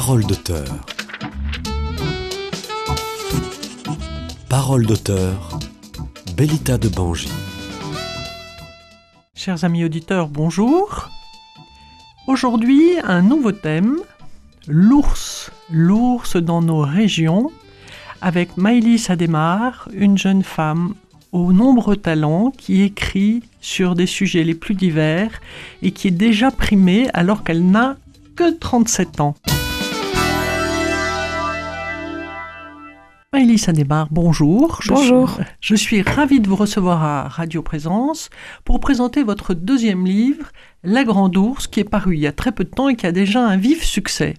Parole d'auteur. Parole d'auteur. Bellita de Bangy. Chers amis auditeurs, bonjour. Aujourd'hui, un nouveau thème, l'ours, l'ours dans nos régions, avec Maëlys Ademar, une jeune femme aux nombreux talents qui écrit sur des sujets les plus divers et qui est déjà primée alors qu'elle n'a que 37 ans. Maëlys Ademar, bonjour. Je Bonjour. suis- je suis ravie de vous recevoir à Radio Présence pour présenter votre deuxième livre, La Grande Ours, qui est paru il y a très peu de temps et qui a déjà un vif succès.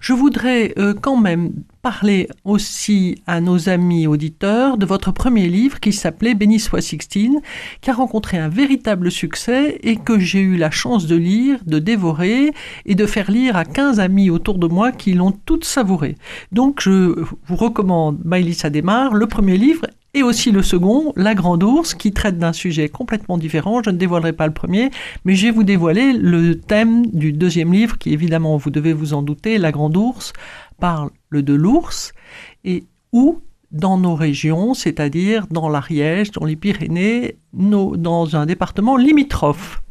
Je voudrais euh, quand même parler aussi à nos amis auditeurs de votre premier livre qui s'appelait Béni soit Sixtine, qui a rencontré un véritable succès et que j'ai eu la chance de lire, de dévorer et de faire lire à 15 amis autour de moi qui l'ont toutes savouré. Donc je vous recommande Maëlys Ademar, le premier livre et aussi le second, La Grande Ours, qui traite d'un sujet complètement différent. Je ne dévoilerai pas le premier, mais je vais vous dévoiler le thème du deuxième livre, qui évidemment, vous devez vous en douter, La Grande Ours parle de l'ours et où dans nos régions, c'est-à-dire dans l'Ariège, dans les Pyrénées, dans un département limitrophe.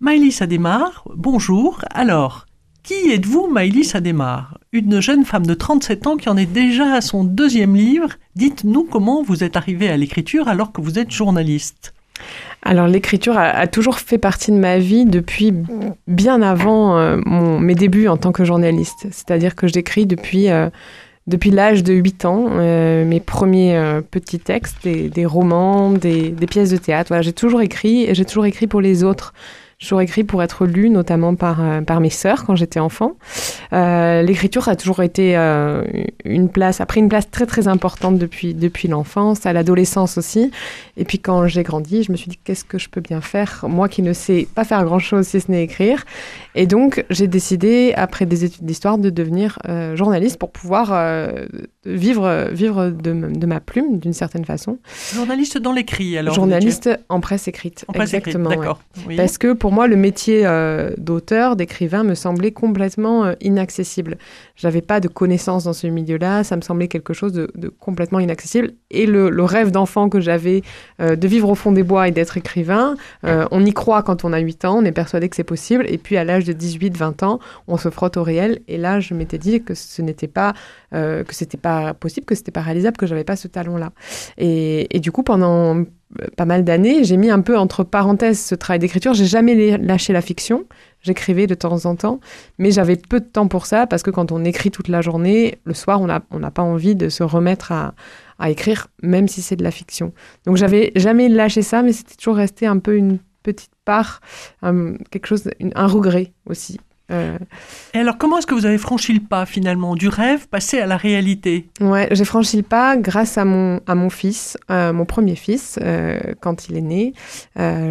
Maëlys Ademar, bonjour. Alors, qui êtes-vous, Maëlys Ademar Une jeune femme de 37 ans qui en est déjà à son deuxième livre. Dites-nous comment vous êtes arrivée à l'écriture alors que vous êtes journaliste. Alors l'écriture a, toujours fait partie de ma vie depuis bien avant euh, mes débuts en tant que journaliste. C'est-à-dire que j'écris depuis, euh, depuis l'âge de 8 ans euh, mes premiers petits textes, des, des romans, des, des pièces de théâtre. Voilà, j'ai toujours écrit et j'ai toujours écrit pour les autres. Toujours écrit pour être lu, notamment par, euh, par mes sœurs quand j'étais enfant. Euh, L'écriture a toujours été euh, une place, a pris une place très très importante depuis, depuis l'enfance, à l'adolescence aussi. Et puis quand j'ai grandi, je me suis dit qu'est-ce que je peux bien faire, moi qui ne sais pas faire grand-chose si ce n'est écrire. Et donc j'ai décidé, après des études d'histoire, de devenir euh, journaliste pour pouvoir vivre, vivre de, de ma plume d'une certaine façon. Journaliste dans l'écrit, alors journaliste en presse écrite. en presse écrite, Exactement. ouais. d'accord. Oui. Parce que pour moi, le métier euh, d'auteur, d'écrivain, me semblait complètement euh, inaccessible. J'avais pas de connaissances dans ce milieu-là, ça me semblait quelque chose de, complètement inaccessible. Et le, rêve d'enfant que j'avais euh, de vivre au fond des bois et d'être écrivain, euh, on y croit quand on a 8 ans, on est persuadé que c'est possible. Et puis à l'âge de 18-20 ans, on se frotte au réel. Et là, je m'étais dit que ce n'était pas, que c'était pas possible, que c'était pas réalisable, que j'avais pas ce talent-là. Et, du coup, pendant pas mal d'années, j'ai mis un peu entre parenthèses ce travail d'écriture. J'ai jamais lâché la fiction. J'écrivais de temps en temps, mais j'avais peu de temps pour ça parce que quand on écrit toute la journée, le soir, on n'a on pas envie de se remettre à, à écrire, même si c'est de la fiction. Donc j'avais jamais lâché ça, mais c'était toujours resté un peu une petite part, un- quelque chose, un regret aussi. Euh, Et alors, comment est-ce que vous avez franchi le pas finalement du rêve passé à la réalité? Ouais, j'ai franchi le pas grâce à mon, à mon fils, euh, mon premier fils, euh, quand il est né,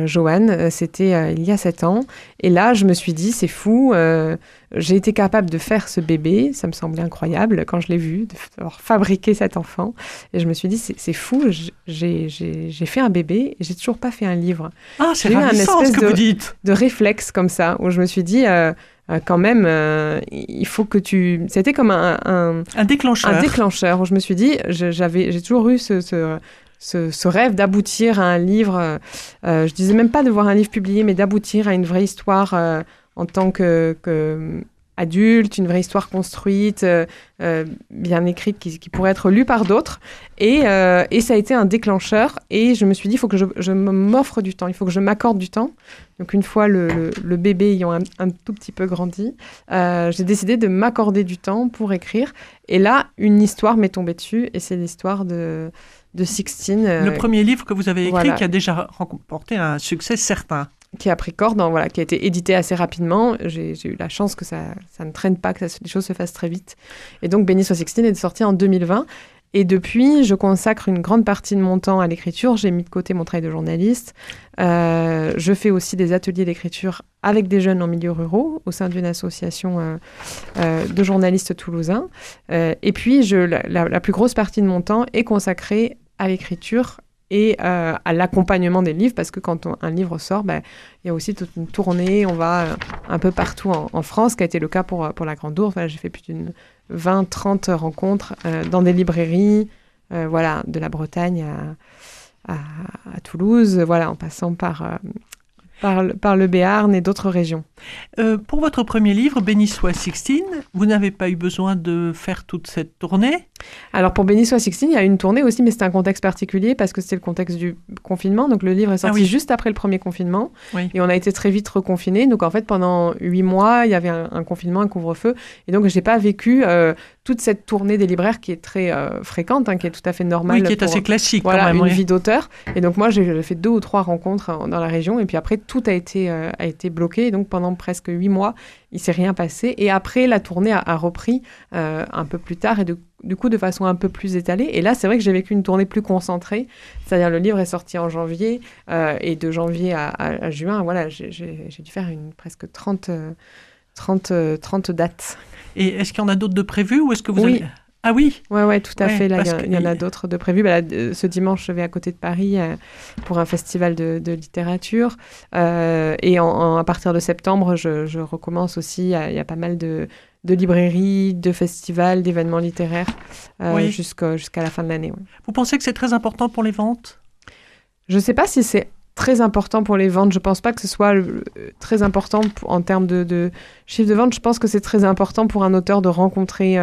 Johan, c'était il y a sept ans. Et là, je me suis dit, c'est fou, j'ai été capable de faire ce bébé, ça me semblait incroyable quand je l'ai vu, de f- d'avoir fabriqué cet enfant. Et je me suis dit, c'est fou, j'ai fait un bébé et j'ai toujours pas fait un livre. Ah, c'est J'ai eu un espèce que de- vous dites. De réflexe comme ça, où je me suis dit, euh, euh, quand même, euh, il faut que tu... C'était comme un- un, Un déclencheur. un déclencheur où je me suis dit, j'avais, j'ai toujours eu ce, ce, ce- ce rêve d'aboutir à un livre. euh, euh, je disais même pas de voir un livre publié, mais d'aboutir à une vraie histoire euh, en tant que, que, adulte, une vraie histoire construite, euh, euh, bien écrite, qui, qui pourrait être lue par d'autres. Et, euh, et ça a été un déclencheur. Et je me suis dit, il faut que je, je m'offre du temps, il faut que je m'accorde du temps. Donc une fois le, le- le bébé ayant un, un tout petit peu grandi, j'ai décidé de m'accorder du temps pour écrire. Et là, une histoire m'est tombée dessus, et c'est l'histoire de, de Sixtine, Le premier livre que vous avez écrit voilà. qui a déjà remporté un succès certain. Qui a pris corps, voilà, qui a été édité assez rapidement. J'ai eu la chance que ça, ça ne traîne pas, que les choses se fassent très vite. Et donc, Béni soit Sixtine est sorti en 2020. Et depuis, je consacre une grande partie de mon temps à l'écriture. J'ai mis de côté mon travail de journaliste. Euh, je fais aussi des ateliers d'écriture avec des jeunes en milieu ruraux au sein d'une association euh, euh, de journalistes toulousains. Et puis, la plus grosse partie de mon temps est consacrée à l'écriture et à l'accompagnement des livres, parce que quand un livre sort, ben, il y a aussi toute une tournée, on va un peu partout en, France, ce qui a été le cas pour, pour la Grande Ourse. J'ai fait plus d'une 20-30 rencontres dans des librairies, voilà, de la Bretagne à, à, Toulouse, voilà, en passant par, par, par le Béarn et d'autres régions. Euh, pour votre premier livre, Béni soit Sixtine, vous n'avez pas eu besoin de faire toute cette tournée? Alors pour Béni soit Sixtine, il y a une tournée aussi, mais c'est un contexte particulier parce que c'est le contexte du confinement. Donc le livre est sorti ah juste après le premier confinement et on a été très vite reconfinés. Donc en fait, pendant huit mois, il y avait un, confinement, un couvre-feu. Et donc je n'ai pas vécu euh, toute cette tournée des libraires qui est très euh, fréquente, hein, qui est tout à fait normale. Oui, qui est assez classique. Voilà, quand même, une vie d'auteur. Et donc moi, j'ai fait deux ou trois rencontres dans la région et puis après, tout a été, a été bloqué. Et donc pendant presque huit mois, il s'est rien passé. Et après, la tournée a, repris euh, un peu plus tard et du coup de façon un peu plus étalée. Et là, c'est vrai que j'ai vécu une tournée plus concentrée. C'est-à-dire le livre est sorti en janvier euh, et de janvier à, juin, voilà, j'ai dû faire une presque 30, 30, 30 dates. Et est-ce qu'il y en a d'autres de prévus ou est-ce que vous avez... Ah oui Ouais, ouais, tout à fait. Là, il y, en a d'autres de prévus. Bah, ce dimanche, je vais à côté de Paris euh, pour un festival de, littérature. Euh, et à partir de septembre, je, recommence aussi. Il y, a pas mal de, librairies, de festivals, d'événements littéraires euh, jusqu'à la fin de l'année. Vous pensez que c'est très important pour les ventes? Je ne sais pas si c'est très important pour les ventes. Je ne pense pas que ce soit très important en termes de, de chiffre de vente. Je pense que c'est très important pour un auteur de rencontrer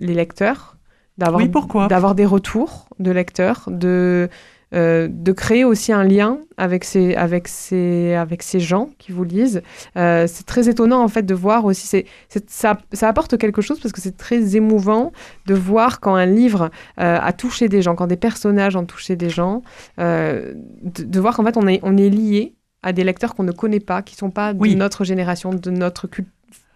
les lecteurs, d'avoir d'avoir des retours de lecteurs, de euh, de créer aussi un lien avec ces, avec ces, avec ces gens qui vous lisent. Euh, c'est très étonnant en fait de voir aussi, c'est, ça, ça, apporte quelque chose parce que c'est très émouvant de voir quand un livre euh, a touché des gens, quand des personnages ont touché des gens, de, de, voir qu'en fait on est, on est lié à des lecteurs qu'on ne connaît pas, qui sont pas de notre génération, de notre culture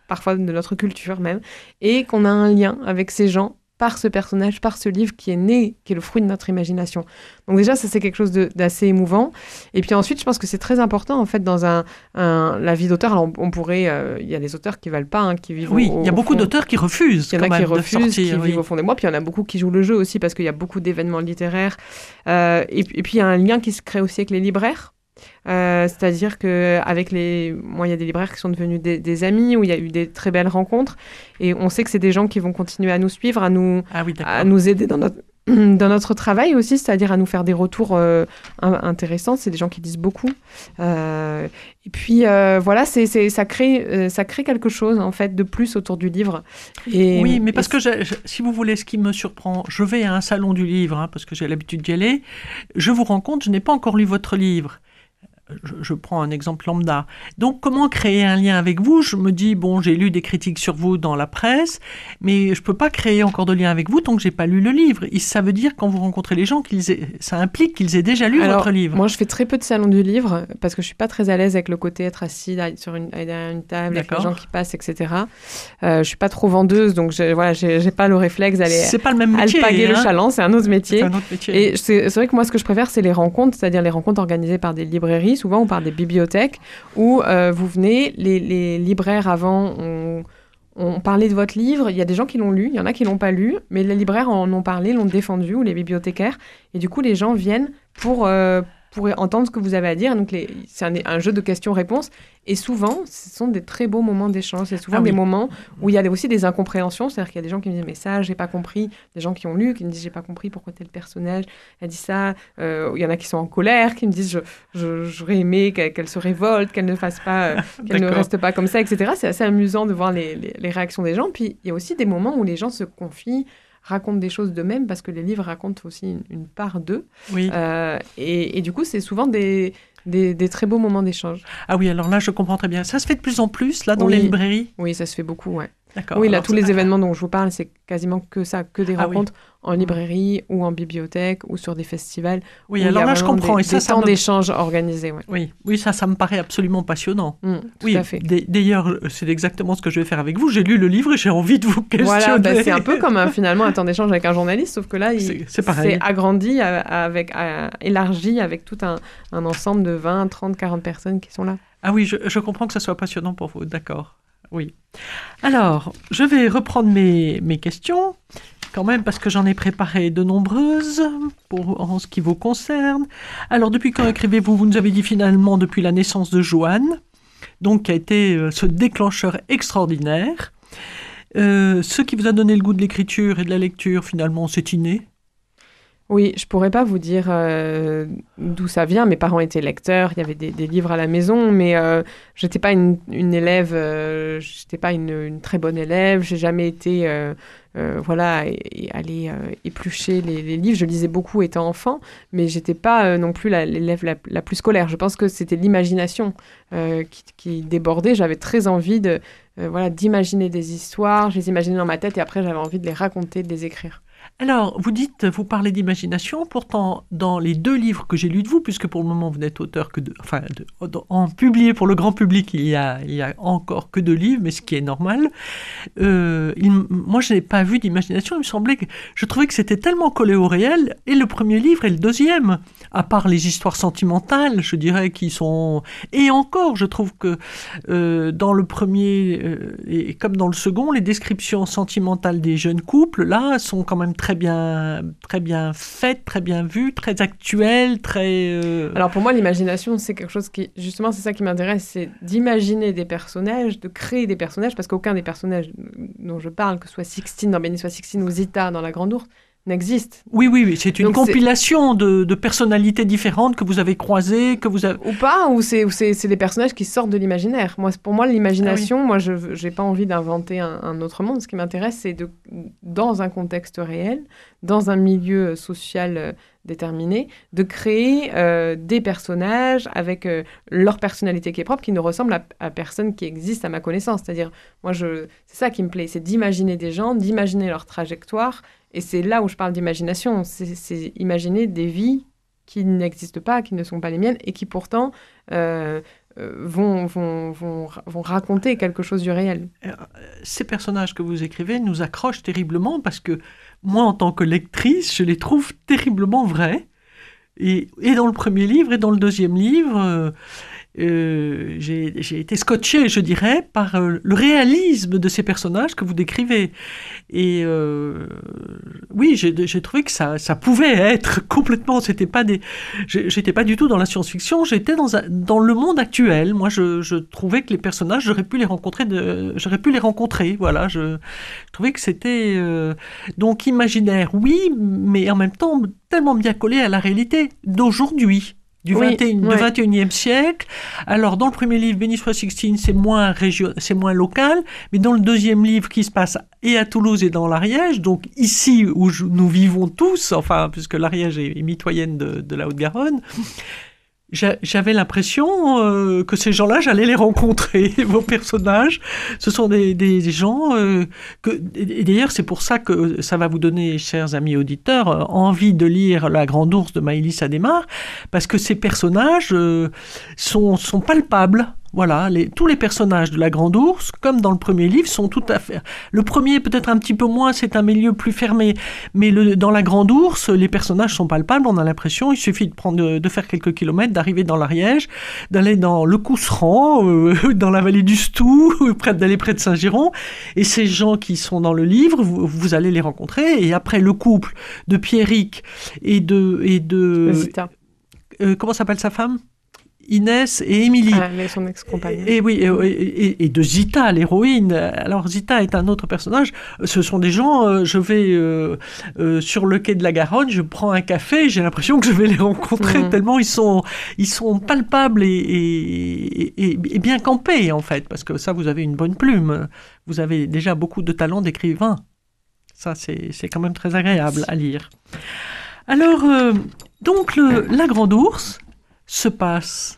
parfois de notre culture même, et qu'on a un lien avec ces gens par ce personnage, par ce livre qui est né, qui est le fruit de notre imagination. Donc déjà, ça c'est quelque chose d'assez émouvant. Et puis ensuite, je pense que c'est très important en fait dans un, la vie d'auteur. Alors on, pourrait, euh, il y a des auteurs qui valent pas, hein, qui vivent. Oui, il y a beaucoup d'auteurs qui refusent. Il y en a qui refusent, qui vivent au fond des mois. Puis il y en a beaucoup qui jouent le jeu aussi parce qu'il y a beaucoup d'événements littéraires. Euh, et, et, puis il y a un lien qui se crée aussi avec les libraires. Euh, c'est-à-dire que avec les, moi, il y a des libraires qui sont devenus des, amis où il y a eu des très belles rencontres et on sait que c'est des gens qui vont continuer à nous suivre, à nous, ah à nous aider dans notre dans notre travail aussi, c'est-à-dire à nous faire des retours euh, intéressants. C'est des gens qui disent beaucoup. Euh, et puis voilà, c'est, ça crée ça crée quelque chose en fait de plus autour du livre. Et, oui, mais parce que si vous voulez, ce qui me surprend, je vais à un salon du livre hein, parce que j'ai l'habitude d'y aller. Je vous rends compte, je n'ai pas encore lu votre livre je, prends un exemple lambda. Donc, comment créer un lien avec vous? Je me dis, bon, j'ai lu des critiques sur vous dans la presse, mais je ne peux pas créer encore de lien avec vous tant que j'ai pas lu le livre. Et ça veut dire, quand vous rencontrez les gens, qu'ils ça implique qu'ils aient déjà lu votre livre. Moi, je fais très peu de salons du livre parce que je suis pas très à l'aise avec le côté être assis sur une, derrière une table, avec les gens qui passent, etc. Euh, je suis pas trop vendeuse, donc je, voilà, j'ai pas le réflexe d'aller c'est pas le même métier, alpaguer le hein. chaland, c'est un autre métier. Un autre métier. Et c'est vrai que moi, ce que je préfère, c'est les rencontres, c'est-à-dire les rencontres organisées par des librairies souvent on parle des bibliothèques où euh, vous venez, les, libraires avant ont, parlé de votre livre, il y a des gens qui l'ont lu, il y en a qui l'ont pas lu, mais les libraires en ont parlé, l'ont défendu, ou les bibliothécaires, et du coup les gens viennent pour, euh, pour entendre ce que vous avez à dire. Donc, c'est un, jeu de questions-réponses. Et souvent, ce sont des très beaux moments d'échange. C'est souvent ah des moments où il y a aussi des incompréhensions. C'est-à-dire qu'il y a des gens qui me disent Mais ça, j'ai pas compris. Des gens qui ont lu, qui me disent J'ai pas compris pourquoi tel personnage a dit ça. Euh, il y en a qui sont en colère, qui me disent J'aurais aimé qu'elle se révolte, qu'elle ne fasse pas, euh, qu'elle ne reste pas comme ça, etc. C'est assez amusant de voir les, les réactions des gens. Puis, il y a aussi des moments où les gens se confient racontent des choses d'eux-mêmes parce que les livres racontent aussi une, part d'eux. Oui. Euh, et, du coup, c'est souvent des, des, très beaux moments d'échange. Ah oui, alors là, je comprends très bien. Ça se fait de plus en plus, là, dans les librairies? Oui, ça se fait beaucoup, ouais. Oui, là, tous les événements dont je vous parle, c'est quasiment que ça, que des ah rencontres en librairie ou en bibliothèque ou sur des festivals. Oui, alors là, je comprends. Des, et ça, ça temps d'échange organisés. Oui, oui, ça, ça me paraît absolument passionnant. Mmh, tout oui, à fait. D'ailleurs, c'est exactement ce que je vais faire avec vous. J'ai lu le livre et j'ai envie de vous questionner. Voilà, bah, c'est un peu comme finalement un temps d'échange avec un journaliste, sauf que là, il s'est agrandi, avec, élargi avec tout un, un ensemble de 20, 30, 40 personnes qui sont là. Ah oui, je, je comprends que ça soit passionnant pour vous, d'accord. Oui. Alors, je vais reprendre mes, questions. quand même, parce que j'en ai préparé de nombreuses pour, en ce qui vous concerne. Alors, depuis quand écrivez-vous? Vous nous avez dit finalement depuis la naissance de Joanne, donc qui a été euh, ce déclencheur extraordinaire. Euh, ce qui vous a donné le goût de l'écriture et de la lecture, finalement, c'est inné? Oui, je pourrais pas vous dire euh, d'où ça vient. Mes parents étaient lecteurs, il y avait des, livres à la maison, mais euh, je n'étais pas une, élève, euh, j'étais pas une, très bonne élève. J'ai jamais été, voilà, aller éplucher les, livres. Je lisais beaucoup étant enfant, mais j'étais pas non plus l'élève la, plus scolaire. Je pense que c'était l'imagination qui, qui, débordait. J'avais très envie de, voilà, d'imaginer des histoires. Je les imaginais dans ma tête et après j'avais envie de les raconter, de les écrire. Alors, vous dites, vous parlez d'imagination, pourtant, dans les deux livres que j'ai lus de vous, puisque pour le moment vous n'êtes auteur que de, enfin, en publié pour le grand public, il y a, encore que deux livres, mais ce qui est normal. Euh, moi, je n'ai pas vu d'imagination. Il me semblait que je trouvais que c'était tellement collé au réel, et le premier livre et le deuxième, à part les histoires sentimentales, je dirais, qui sont et encore, je trouve que euh, dans le premier euh, et comme dans le second, les descriptions sentimentales des jeunes couples là sont quand même très très bien, très bien faite, très bien vue, très actuelle, très. Euh, Alors pour moi, l'imagination, c'est quelque chose qui, justement, c'est ça qui m'intéresse, c'est d'imaginer des personnages, de créer des personnages, parce qu'aucun des personnages dont je parle, que ce soit Sixtine dans Béni soit Sixtine ou Zita dans La Grande Ours, n'existe. Oui, oui, oui. c'est une compilation de, de, personnalités différentes que vous avez croisées, que vous avez... Ou pas, ou c'est, des personnages qui sortent de l'imaginaire. Moi, pour moi, l'imagination, ah moi, je n'ai pas envie d'inventer un, autre monde. Ce qui m'intéresse, c'est de, dans un contexte réel, dans un milieu social euh, déterminé, de créer euh, des personnages avec euh, leur personnalité qui est propre, qui ne ressemble à, à personne qui existe à ma connaissance. C'est-à-dire, moi, je, c'est ça qui me plaît, c'est d'imaginer des gens, d'imaginer leur trajectoire et c'est là où je parle d'imagination. C'est imaginer des vies qui n'existent pas, qui ne sont pas les miennes, et qui pourtant euh, euh, vont, vont, vont, vont, raconter quelque chose du réel. Euh, ces personnages que vous écrivez nous accrochent terriblement parce que moi, en tant que lectrice, je les trouve terriblement vrais. Et, et dans le premier livre et dans le deuxième livre, j'ai été scotché, je dirais, par euh, le réalisme de ces personnages que vous décrivez. Et euh, oui, j'ai trouvé que ça, ça pouvait être complètement. C'était pas des. J'étais pas du tout dans la science-fiction. J'étais dans, dans le monde actuel. Moi, je, je trouvais que les personnages, j'aurais pu les rencontrer. J'aurais pu les rencontrer. Voilà. Je, je trouvais que c'était donc imaginaire, oui, mais en même temps tellement bien collé à la réalité d'aujourd'hui du, 21, e siècle. Alors, dans le premier livre, Béni soit Sixtine, c'est moins, région, c'est moins local, mais dans le deuxième livre, qui se passe et à Toulouse et dans l'Ariège, donc ici où nous vivons tous, enfin, puisque l'Ariège est, mitoyenne de, de la Haute-Garonne, j'avais l'impression euh, que ces gens-là, j'allais les rencontrer, vos personnages. Ce sont des, gens euh, et d'ailleurs, c'est pour ça que ça va vous donner, chers amis auditeurs, euh, envie de lire La Grande Ours de Maïlis Adémar, parce que ces personnages sont palpables. Voilà, les, tous les personnages de la Grande Ours, comme dans le premier livre, sont tout à fait. Le premier, peut-être un petit peu moins, c'est un milieu plus fermé, mais le, dans la Grande Ours, les personnages sont palpables. On a l'impression, il suffit de prendre, de faire quelques kilomètres, d'arriver dans l'Ariège, d'aller dans le Cousseran, euh, dans la vallée du Stou, près d'aller près de Saint-Giron, et ces gens qui sont dans le livre, vous, vous, allez les rencontrer. Et après, le couple de Pierrick et de et de. Euh, comment s'appelle sa femme? Inès et Émilie. Ah, son ex-compagne. Et, oui, et, de Zita, l'héroïne. Alors Zita est un autre personnage. Ce sont des gens, euh, je vais euh, euh, sur le quai de la Garonne, je prends un café, j'ai l'impression que je vais les rencontrer mhm. tellement ils sont, ils sont palpables et, bien campés en fait, parce que ça, vous avez une bonne plume. Vous avez déjà beaucoup de talent d'écrivain. Ça, c'est quand même très agréable à lire. Alors, donc, le, la Grande Ours, se passe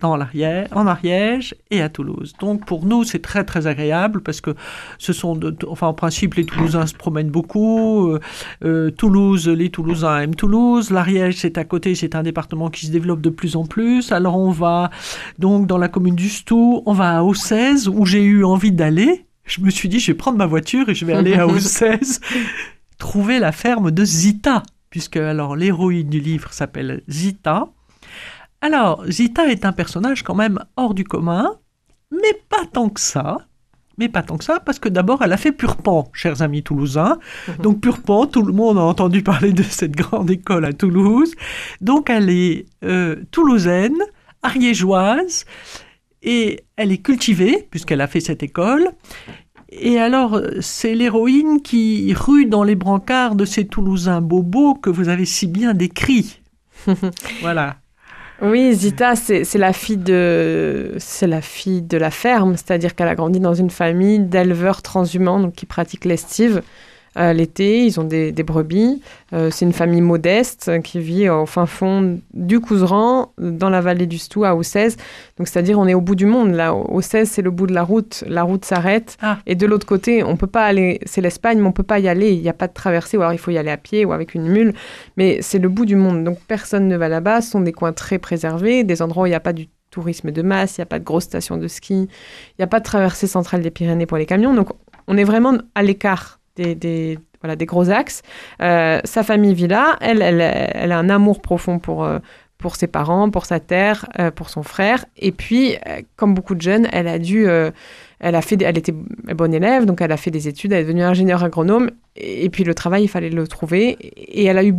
dans l'Ariège, en Ariège et à Toulouse. Donc pour nous, c'est très très agréable parce que ce sont, de, enfin en principe, les Toulousains se promènent beaucoup. Euh, euh, Toulouse, les Toulousains aiment Toulouse. L'Ariège, c'est à côté, c'est un département qui se développe de plus en plus. Alors on va donc dans la commune du Stou, on va à Auxèze où j'ai eu envie d'aller. Je me suis dit, je vais prendre ma voiture et je vais aller à Auxèze trouver la ferme de Zita, puisque alors l'héroïne du livre s'appelle Zita. Alors, Zita est un personnage quand même hors du commun, mais pas tant que ça, mais pas tant que ça, parce que d'abord, elle a fait Purpan, chers amis toulousains. Mhm. Donc Purpan, tout le monde a entendu parler de cette grande école à Toulouse. Donc elle est euh, toulousaine, ariégeoise, et elle est cultivée, puisqu'elle a fait cette école. Et alors, c'est l'héroïne qui rue dans les brancards de ces Toulousains bobos que vous avez si bien décrits. voilà. Oui, Zita, c'est la fille de c'est la fille de la ferme, c'est-à-dire qu'elle a grandi dans une famille d'éleveurs transhumants donc qui pratiquent l'estive l'été, ils ont des, brebis. Euh, c'est une famille modeste qui vit au fin fond du Couseran, dans la vallée du Stou, à Ossez. Donc, c'est-à-dire, on est au bout du monde. Là, Ossez, c'est le bout de la route. La route s'arrête. Ah. Et de l'autre côté, on peut pas aller. C'est l'Espagne, mais on peut pas y aller. Il n'y a pas de traversée, ou alors il faut y aller à pied ou avec une mule. Mais c'est le bout du monde. Donc, personne ne va là-bas. Ce sont des coins très préservés, des endroits où il n'y a pas du tourisme de masse, il n'y a pas de grosses stations de ski, il n'y a pas de traversée centrale des Pyrénées pour les camions. Donc, on est vraiment à l'écart des, voilà, des gros axes. Euh, sa famille vit là. Elle, elle, elle, a un amour profond pour, euh, pour ses parents, pour sa terre, euh, pour son frère. Et puis, comme beaucoup de jeunes, elle a dû. elle, a fait, elle était bonne élève, donc elle a fait des études, elle est devenue ingénieure agronome. Et, puis le travail, il fallait le trouver. Et elle a eu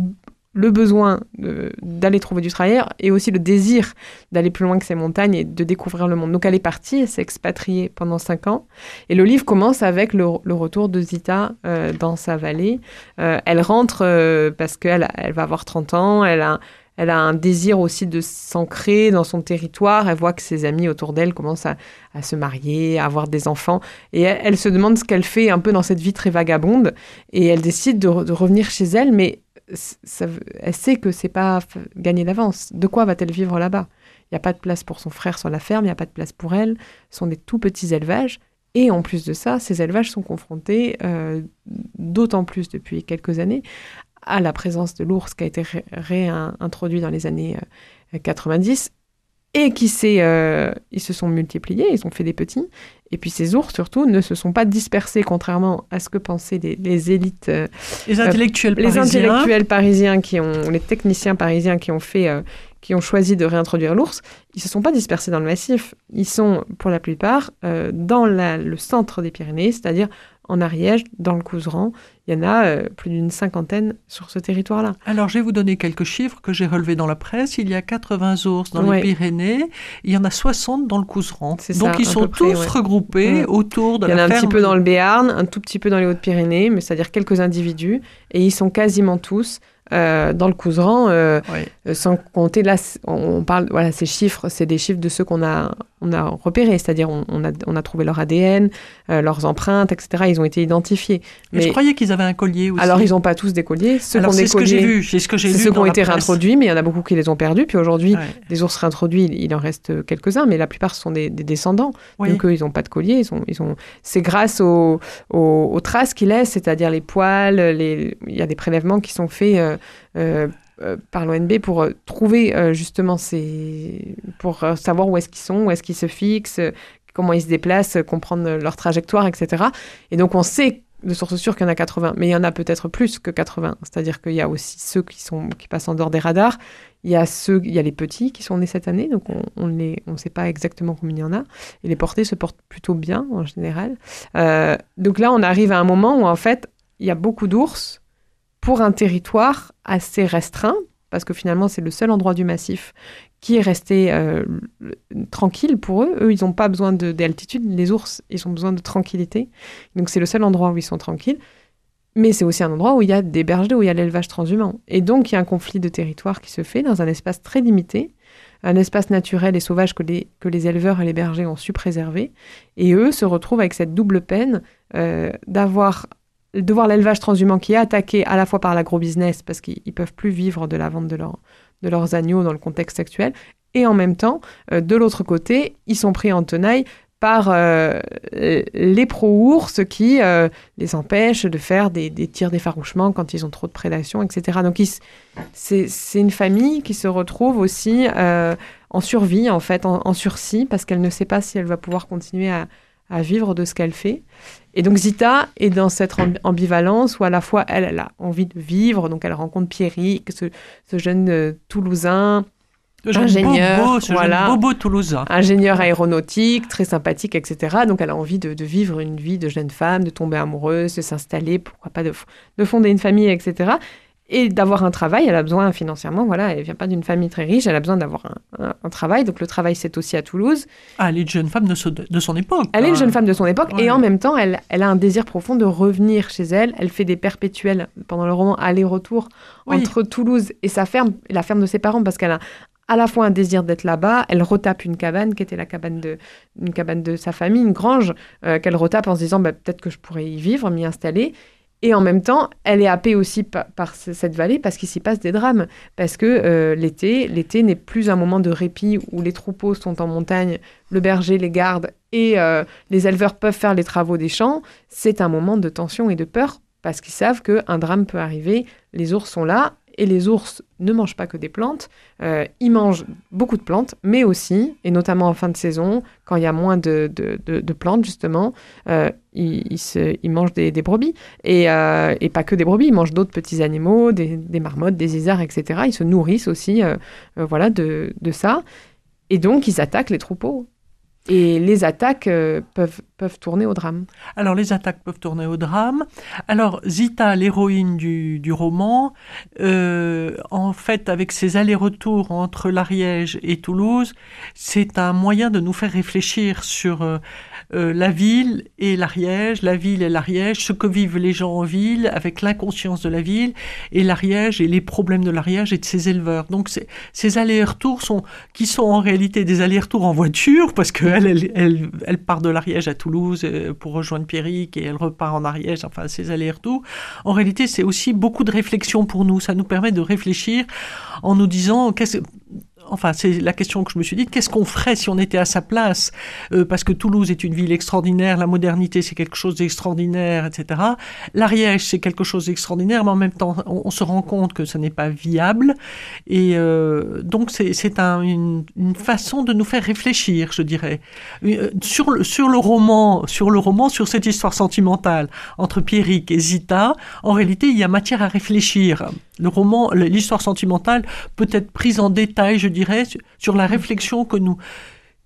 le besoin d'aller trouver du travail et aussi le désir d'aller plus loin que ces montagnes et de découvrir le monde. Donc elle est partie, elle s'est expatriée pendant cinq ans. Et le livre commence avec le, retour de Zita euh, dans sa vallée. Euh, elle rentre euh, parce qu'elle elle va avoir 30 ans, elle a, elle a un désir aussi de s'ancrer dans son territoire. Elle voit que ses amis autour d'elle commencent à, se marier, à avoir des enfants. Et elle, se demande ce qu'elle fait un peu dans cette vie très vagabonde. Et elle décide de, de revenir chez elle, mais elle sait que c'est pas gagné d'avance. De quoi va-t-elle vivre là-bas? Il n'y a pas de place pour son frère sur la ferme, il n'y a pas de place pour elle. Ce sont des tout petits élevages. Et en plus de ça, ces élevages sont confrontés, euh, d'autant plus depuis quelques années, à la présence de l'ours qui a été réintroduit dans les années 90 euh, et qui s'est, euh, ils se sont multipliés, ils ont fait des petits, et puis ces ours, surtout, ne se sont pas dispersés, contrairement à ce que pensaient les, élites. Euh, les intellectuels parisiens. Les intellectuels parisiens, qui ont, les techniciens parisiens qui ont fait, euh, qui ont choisi de réintroduire l'ours, ils se sont pas dispersés dans le massif. Ils sont, pour la plupart, euh, dans le centre des Pyrénées, c'est-à-dire en Ariège, dans le Couseran. Il y en a euh, plus d'une cinquantaine sur ce territoire-là. Alors, je vais vous donner quelques chiffres que j'ai relevés dans la presse. Il y a 80 ours dans les Pyrénées. Il y en a 60 dans le Couseran. Donc, ils sont tous regroupés autour de la ferme. Il y en a un petit peu dans le Béarn, un tout petit peu dans les Hautes-Pyrénées, mais c'est-à-dire quelques individus. Et ils sont quasiment tous euh, dans le Couseran, euh, sans compter là, on parle, voilà, ces chiffres, c'est des chiffres de ceux qu'on a, on a repérés, c'est-à-dire on, a, on a trouvé leur ADN, euh, leurs empreintes, etc. Ils ont été identifiés. Mais, je croyais qu'ils avaient un collier aussi. Alors ils n'ont pas tous des colliers. Ceux c'est ce que j'ai vu, c'est ce que j'ai Ceux qui ont été réintroduits, mais il y en a beaucoup qui les ont perdus. Puis aujourd'hui, des ours réintroduits, il en reste quelques-uns, mais la plupart sont des, descendants. Donc eux, ils n'ont pas de collier. Ils ont, ils ont... C'est grâce aux, aux, traces qu'ils laissent, c'est-à-dire les poils, les... il y a des prélèvements qui sont faits euh, euh, par l'ONB pour euh, trouver justement ces... pour savoir où est-ce qu'ils sont, où est-ce qu'ils se fixent, comment ils se déplacent, comprendre leur trajectoire, etc. Et donc on sait de source sûre qu'il y en a 80, mais il y en a peut-être plus que 80. C'est-à-dire qu'il y a aussi ceux qui, sont, qui passent en dehors des radars, il y a ceux, il y a les petits qui sont nés cette année, donc on ne on sait pas exactement combien il y en a. Et les portés se portent plutôt bien en général. donc là, on arrive à un moment où en fait, il y a beaucoup d'ours pour un territoire assez restreint, parce que finalement c'est le seul endroit du massif qui est resté euh, tranquille pour eux. Eux, ils n'ont pas besoin d'altitude. Les ours, ils ont besoin de tranquillité. Donc c'est le seul endroit où ils sont tranquilles. Mais c'est aussi un endroit où il y a des bergers, où il y a l'élevage transhumant. Et donc il y a un conflit de territoire qui se fait dans un espace très limité, un espace naturel et sauvage que les, que les éleveurs et les bergers ont su préserver. Et eux se retrouvent avec cette double peine euh, d'avoir de voir l'élevage transhumant qui est attaqué à la fois par l'agro-business, parce qu'ils peuvent plus vivre de la vente de, de, leurs agneaux dans le contexte actuel, et en même temps, euh, de l'autre côté, ils sont pris en tenaille par euh, les pro-ours qui euh, les empêchent de faire des, tirs d'effarouchement quand ils ont trop de prédation, etc. Donc c'est une famille qui se retrouve aussi en survie, en fait, en, en sursis, parce qu'elle ne sait pas si elle va pouvoir continuer à, à vivre de ce qu'elle fait. Et donc Zita est dans cette ambivalence où à la fois elle, a envie de vivre, donc elle rencontre Pierrick, ce, ce jeune euh, Toulousain ingénieur, voilà, bobo toulousain. ingénieur aéronautique, très sympathique, etc. Donc elle a envie de, vivre une vie de jeune femme, de tomber amoureuse, de s'installer, pourquoi pas de, de, fonder une famille, etc et d'avoir un travail. Elle a besoin financièrement, voilà, elle vient pas d'une famille très riche, elle a besoin d'avoir un, travail. Donc le travail, c'est aussi à Toulouse. Ah, elle est une jeune femme de, son époque. Elle est une jeune femme de son époque et en même temps, elle, elle, a un désir profond de revenir chez elle. Elle fait des perpétuels pendant le roman aller-retour entre Toulouse et sa ferme, la ferme de ses parents, parce qu'elle a à la fois un désir d'être là-bas, elle retape une cabane qui était la cabane de, une cabane de sa famille, une grange, euh, qu'elle retape en se disant bah, peut-être que je pourrais y vivre, m'y installer. Et en même temps, elle est happée aussi par, cette vallée parce qu'il s'y passe des drames. Parce que euh, l'été, l'été n'est plus un moment de répit où les troupeaux sont en montagne, le berger les garde et euh, les éleveurs peuvent faire les travaux des champs. C'est un moment de tension et de peur parce qu'ils savent qu'un drame peut arriver. Les ours sont là et les ours ne mangent pas que des plantes, euh, ils mangent beaucoup de plantes, mais aussi, et notamment en fin de saison, quand il y a moins de, de, plantes, justement, euh, ils, ils, mangent des, brebis. Euh, et, pas que des brebis, ils mangent d'autres petits animaux, des, des, marmottes, des isards, etc. Ils se nourrissent aussi voilà, de, ça. Et donc, ils attaquent les troupeaux. Et les attaques euh, peuvent, peuvent tourner au drame. Alors, les attaques peuvent tourner au drame. Alors, Zita, l'héroïne du, du, roman, euh, en fait, avec ses allers-retours entre l'Ariège et Toulouse, c'est un moyen de nous faire réfléchir sur euh, la ville et l'Ariège, la ville et l'Ariège, ce que vivent les gens en ville avec l'inconscience de la ville et l'Ariège et les problèmes de l'Ariège et de ses éleveurs. Donc ces allers-retours sont qui sont en réalité des allers-retours en voiture parce qu'elle elle, elle, elle, part de l'Ariège à Toulouse euh, pour rejoindre Pierrick et elle repart en Ariège. Enfin ces allers-retours. En réalité c'est aussi beaucoup de réflexion pour nous. Ça nous permet de réfléchir en nous disant qu'est-ce enfin, c'est la question que je me suis dit, qu'est-ce qu'on ferait si on était à sa place? Euh, Parce que Toulouse est une ville extraordinaire, la modernité c'est quelque chose d'extraordinaire, etc. L'Ariège c'est quelque chose d'extraordinaire, mais en même temps on, se rend compte que ce n'est pas viable. Et euh, donc c'est un, une, façon de nous faire réfléchir, je dirais, euh, sur le, sur le roman, sur le roman, sur cette histoire sentimentale entre Pierrick et Zita. En réalité, il y a matière à réfléchir. Le roman, l'histoire sentimentale peut être prise en détail, je dirais, sur la réflexion que nous,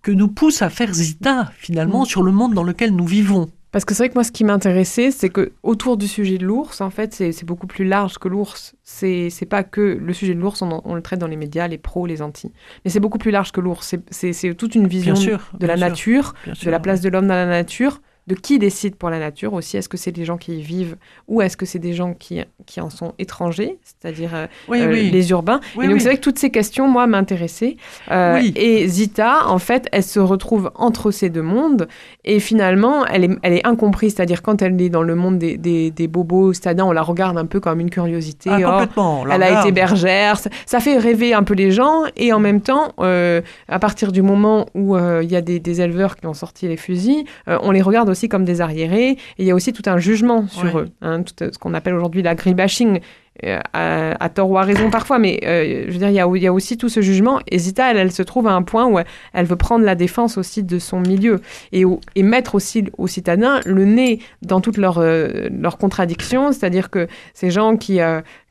que nous pousse à faire Zita, finalement, mm. sur le monde dans lequel nous vivons. Parce que c'est vrai que moi, ce qui m'intéressait, c'est que autour du sujet de l'ours, en fait, c'est beaucoup plus large que l'ours. C'est pas que le sujet de l'ours, on, le traite dans les médias, les pros, les anti. Mais c'est beaucoup plus large que l'ours. C'est toute une vision de la nature, de la place de l'homme dans la nature, de qui décide pour la nature aussi. Est-ce que c'est des gens qui y vivent ou est-ce que c'est des gens qui, qui en sont étrangers, c'est-à-dire euh, euh, les urbains? Et donc c'est vrai que toutes ces questions, moi, m'intéressaient. Euh, et Zita, en fait, elle se retrouve entre ces deux mondes et finalement, elle est, elle est incomprise. C'est-à-dire quand elle est dans le monde des, des, des bobos, c'est-à-dire on la regarde un peu comme une curiosité. Ah, complètement. elle a été bergère. Ça, fait rêver un peu les gens et en même temps, à partir du moment où il y a des, des, éleveurs qui ont sorti les fusils, on les regarde aussi comme des arriérés. Et il y a aussi tout un jugement sur eux, hein, tout ce qu'on appelle aujourd'hui l'agribashing. Euh, à, tort ou à raison parfois, mais euh, je veux dire, il y, a, il y, a, aussi tout ce jugement. Et Zita, elle, elle, se trouve à un point où elle, veut prendre la défense aussi de son milieu et, et mettre aussi aux citadins le nez dans toutes leurs, euh, leurs contradictions, c'est-à-dire que ces gens qui,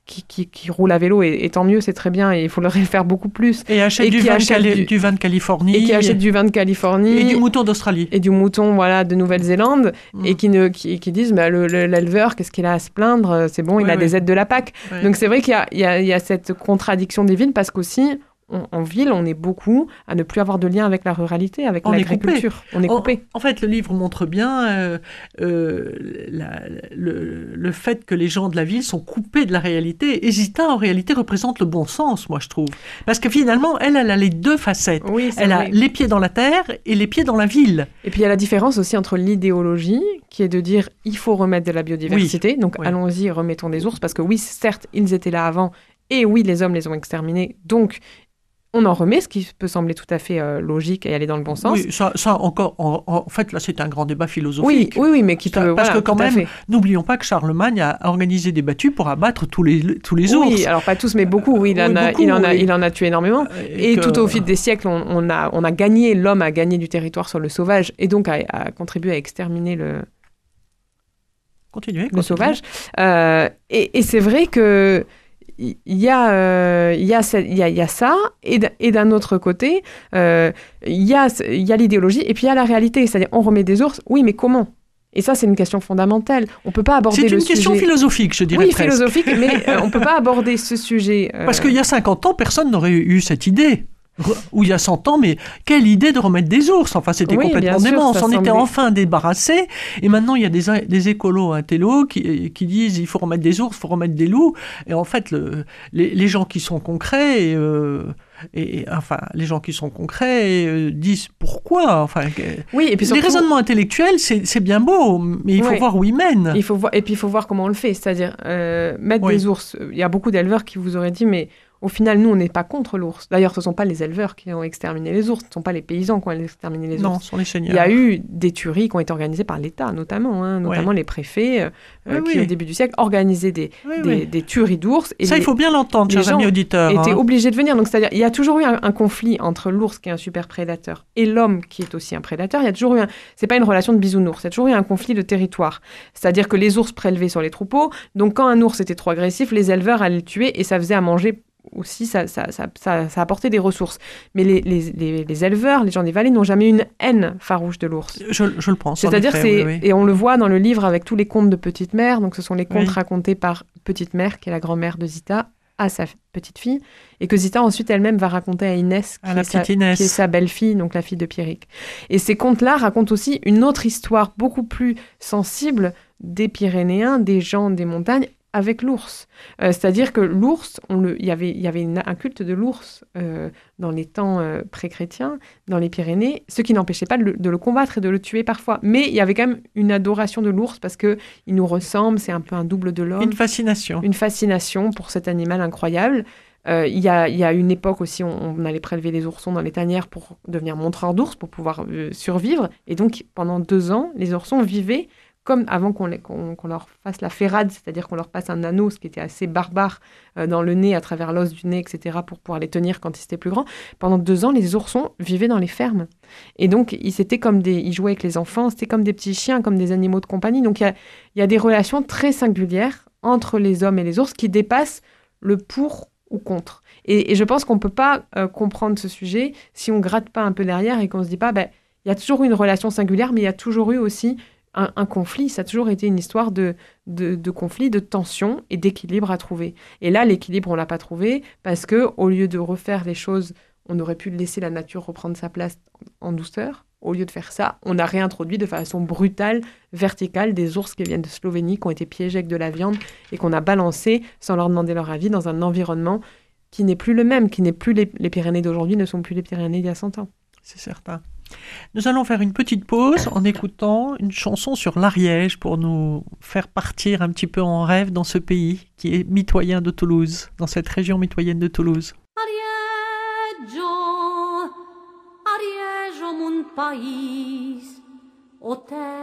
qui, qui, qui, roulent à vélo, et, tant mieux, c'est très bien, et il faudrait le faire beaucoup plus. Et achètent du, vin du, vin de Californie. Et qui achètent du vin de Californie. Et du mouton d'Australie. Et du mouton voilà, de Nouvelle-Zélande, mm. et qui, ne, qui, qui disent bah, l'éleveur, qu'est-ce qu'il a à se plaindre? C'est bon, il a des aides de la PAC. Donc c'est vrai qu'il y, y, y a, cette contradiction des villes, parce qu'aussi, en ville, on est beaucoup à ne plus avoir de lien avec la ruralité, avec l'agriculture. On est coupé. En, fait, le livre montre bien euh, euh, le, fait que les gens de la ville sont coupés de la réalité. Hésita, en réalité, représente le bon sens, moi, je trouve. Parce que finalement, elle, elle a les deux facettes. elle a les pieds dans la terre et les pieds dans la ville. Et puis, il y a la différence aussi entre l'idéologie, qui est de dire il faut remettre de la biodiversité. Donc, allons-y, remettons des ours. Parce que oui, certes, ils étaient là avant. Et oui, les hommes les ont exterminés. Donc, on en remet, ce qui peut sembler tout à fait euh, logique et aller dans le bon sens. Oui, ça, ça encore, en, fait, là, c'est un grand débat philosophique. Oui, oui, oui mais qui peut. Parce que quand même, n'oublions pas que Charlemagne a organisé des battues pour abattre tous les, tous les ours. Oui, alors pas tous, mais beaucoup, oui, il, en, a, il, en, a, il en a tué énormément. Euh, et, tout au fil des siècles, on, a, on a gagné, l'homme a gagné du territoire sur le sauvage et donc a, contribué à exterminer le. Continuez, le sauvage. Euh, et, et c'est vrai que il y, a, il, y a, il, y a, il y a ça, et d'un autre côté, il y a, il y a l'idéologie, et puis il y a la réalité. C'est-à-dire, on remet des ours, oui, mais comment? Et ça, c'est une question fondamentale. On peut pas aborder. C'est une question philosophique, je dirais Oui, philosophique, mais on peut pas aborder ce sujet... Parce qu'il y a 50 ans, personne n'aurait eu cette idée ou il y a 100 ans, mais quelle idée de remettre des ours Enfin, c'était complètement dément. On s'en était enfin débarrassé. Et maintenant, il y a des, des écolos intello qui, qui disent il faut remettre des ours, il faut remettre des loups. Et en fait, le, les, gens qui sont concrets, et, euh, et, enfin, les gens qui sont concrets euh, disent pourquoi. Enfin, oui, et puis les raisonnements intellectuels, c'est bien beau, mais il faut voir où ils mènent. Il faut voir, et puis il faut voir comment on le fait. C'est-à-dire, euh, mettre des ours. Il y a beaucoup d'éleveurs qui vous auraient dit, mais au final, nous, on n'est pas contre l'ours. D'ailleurs, ce ne sont pas les éleveurs qui ont exterminé les ours, ce ne sont pas les paysans qui ont exterminé les ours. Non, ce sont les seigneurs. Il y a eu des tueries qui ont été organisées par l'État, notamment, hein, notamment les préfets, euh, euh, qui, au début du siècle, organisaient des, des, tueries d'ours. Ça, il faut bien l'entendre, chers amis auditeurs. étaient hein. obligés de venir. Donc, c'est-à-dire, il y a toujours eu un, conflit entre l'ours, qui est un super prédateur, et l'homme, qui est aussi un prédateur. Il y a toujours eu un... C'est pas une relation de bisounours, il y a toujours eu un conflit de territoire. C'est-à-dire que les ours prélevaient sur les troupeaux. Donc, quand un ours était trop agressif, les éleveurs allaient le tuer et ça faisait à manger aussi, ça, ça, ça, ça, apportait des ressources. Mais les, les, les, éleveurs, les gens des vallées n'ont jamais une haine farouche de l'ours. Je, je, le pense. C'est-à-dire, c'est et on le voit dans le livre avec tous les contes de Petite Mère. Donc, ce sont les contes racontés par Petite Mère, qui est la grand-mère de Zita, à sa petite fille, et que Zita ensuite elle-même va raconter à Inès, qui, est, sa, qui est sa belle-fille, donc la fille de Pierrick. Et ces contes-là racontent aussi une autre histoire beaucoup plus sensible des Pyrénéens, des gens des montagnes, avec l'ours. Euh, c'est-à-dire que l'ours, il y avait, y avait un culte de l'ours euh, dans les temps euh, pré-chrétiens, dans les Pyrénées, ce qui n'empêchait pas de le, combattre et de le tuer parfois. Mais il y avait quand même une adoration de l'ours parce que il nous ressemble, c'est un peu un double de l'homme. Une fascination. Une fascination pour cet animal incroyable. Il y, a, y, a, une époque aussi, on, on, allait prélever les oursons dans les tanières pour devenir montreurs d'ours, pour pouvoir survivre. Et donc, pendant deux ans, les oursons vivaient comme avant qu'on leur fasse la ferrade, c'est-à-dire qu'on leur passe un anneau, ce qui était assez barbare, euh, dans le nez, à travers l'os du nez, etc., pour pouvoir les tenir quand ils étaient plus grands. Pendant deux ans, les oursons vivaient dans les fermes. Et donc, ils, comme des, ils jouaient avec les enfants, c'était comme des petits chiens, comme des animaux de compagnie. Donc, il y a, des relations très singulières entre les hommes et les ours qui dépassent le pour ou contre. Et, je pense qu'on ne peut pas euh, comprendre ce sujet si on gratte pas un peu derrière et qu'on se dit pas, ben, il y a toujours eu une relation singulière, mais il y a toujours eu aussi un, conflit, ça a toujours été une histoire de, de, conflit, de tension et d'équilibre à trouver. Et là, l'équilibre, on l'a pas trouvé parce que au lieu de refaire les choses, on aurait pu laisser la nature reprendre sa place en douceur. Au lieu de faire ça, on a réintroduit de façon brutale, verticale, des ours qui viennent de Slovénie, qui ont été piégés avec de la viande et qu'on a balancé sans leur demander leur avis dans un environnement qui n'est plus le même, qui n'est plus les, les Pyrénées d'aujourd'hui, ne sont plus les Pyrénées d'il y a 100 ans. C'est certain. Nous allons faire une petite pause en écoutant une chanson sur l'Ariège pour nous faire partir un petit peu en rêve dans ce pays qui est mitoyen de Toulouse, dans cette région mitoyenne de Toulouse. Ariège, maire te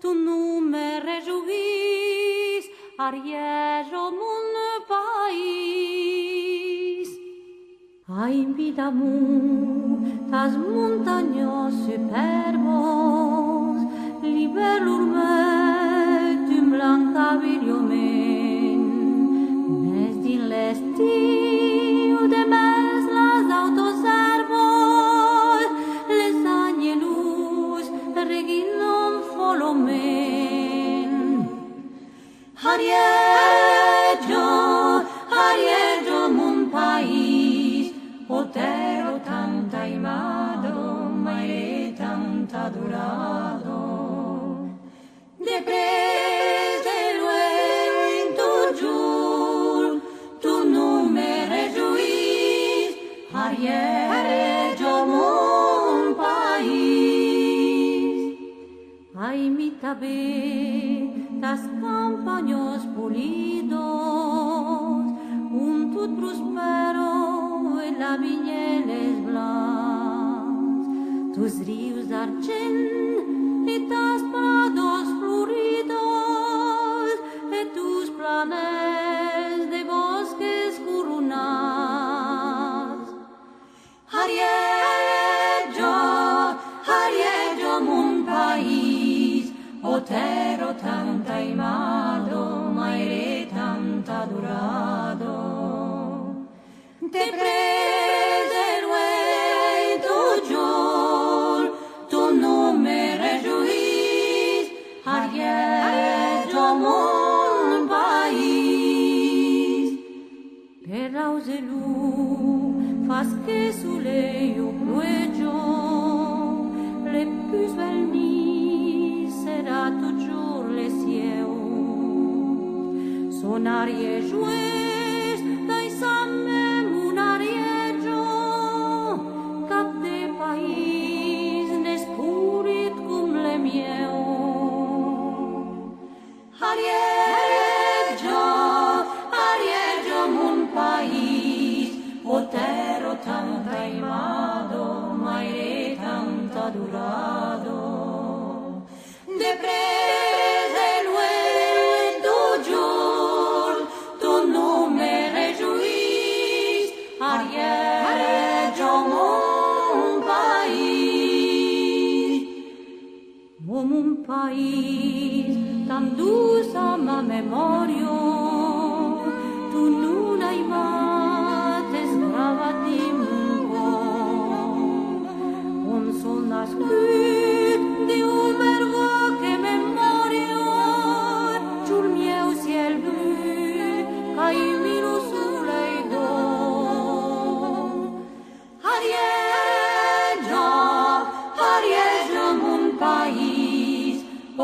tu non me rejouis, ariège au mon pays. Ai, vida tas montagnes superbes, libère l'urmet, tu me l'encavirio men, mais dis l'estime,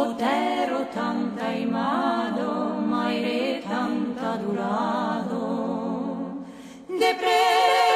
Cordero tanta imado, maire tanta durado. De pre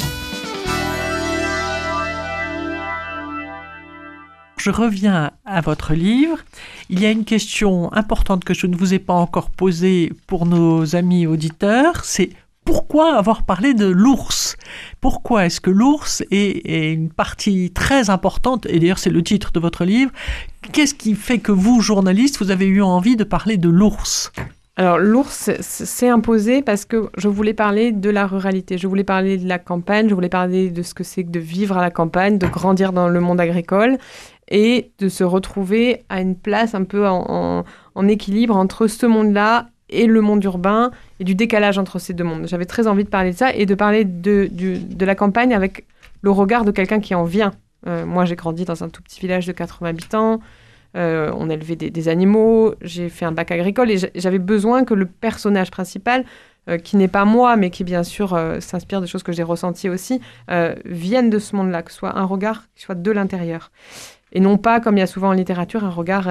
Je reviens à votre livre. Il y a une question importante que je ne vous ai pas encore posée pour nos amis auditeurs, c'est pourquoi avoir parlé de l'ours? Pourquoi est-ce que l'ours est, une partie très importante, et d'ailleurs c'est le titre de votre livre, qu'est-ce qui fait que vous, journaliste, vous avez eu envie de parler de l'ours? Alors l'ours s'est imposé parce que je voulais parler de la ruralité, je voulais parler de la campagne, je voulais parler de ce que c'est que de vivre à la campagne, de grandir dans le monde agricole et de se retrouver à une place un peu en équilibre entre ce monde-là et le monde urbain et du décalage entre ces deux mondes. J'avais très envie de parler de ça et de parler de, de la campagne avec le regard de quelqu'un qui en vient. Euh, moi, j'ai grandi dans un tout petit village de 80 habitants. Euh, on élevait des, animaux. J'ai fait un bac agricole et j'avais besoin que le personnage principal, euh, qui n'est pas moi, mais qui bien sûr s'inspire des choses que j'ai ressenties aussi, vienne de ce monde-là, que ce soit un regard qui soit de l'intérieur. Et non pas, comme il y a souvent en littérature, un regard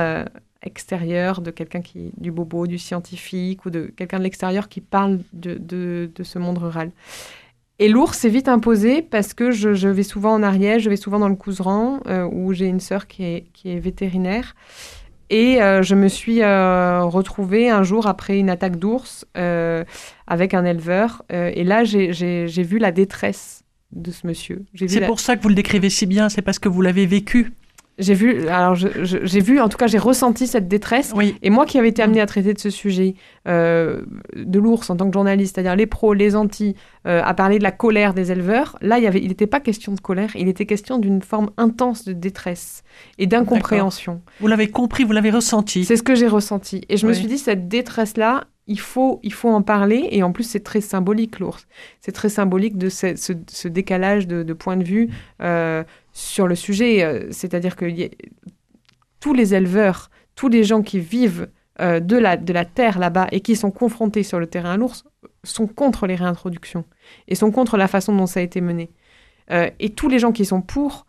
extérieur, de quelqu'un qui du bobo, du scientifique ou de quelqu'un de l'extérieur qui parle de, de, ce monde rural. Et l'ours s'est vite imposé parce que je, je, vais souvent en Ariège, je vais souvent dans le Couseran, euh, où j'ai une sœur qui est, qui est vétérinaire. Et euh, je me suis euh, retrouvée un jour après une attaque d'ours avec un éleveur. et là, j'ai vu la détresse de ce monsieur. C'est pour ça que vous le décrivez si bien, c'est parce que vous l'avez vécu. J'ai vu, alors j'ai vu, en tout cas, j'ai ressenti cette détresse. Oui. Et moi qui avais été amenée à traiter de ce sujet euh, de l'ours en tant que journaliste, c'est-à-dire les pros, les antis, euh, à parler de la colère des éleveurs, là, il il n'était pas question de colère, il était question d'une forme intense de détresse et d'incompréhension. Vous l'avez compris, vous l'avez ressenti. C'est ce que j'ai ressenti. Et je me suis dit, cette détresse-là, il faut, il faut en parler. Et en plus, c'est très symbolique, l'ours. C'est très symbolique de ce, ce, décalage de, de, point de vue. Euh, sur le sujet. Euh, c'est-à-dire que tous les éleveurs, tous les gens qui vivent euh, de, la, de la terre là-bas et qui sont confrontés sur le terrain à l'ours sont contre les réintroductions et sont contre la façon dont ça a été mené. Euh, et tous les gens qui sont pour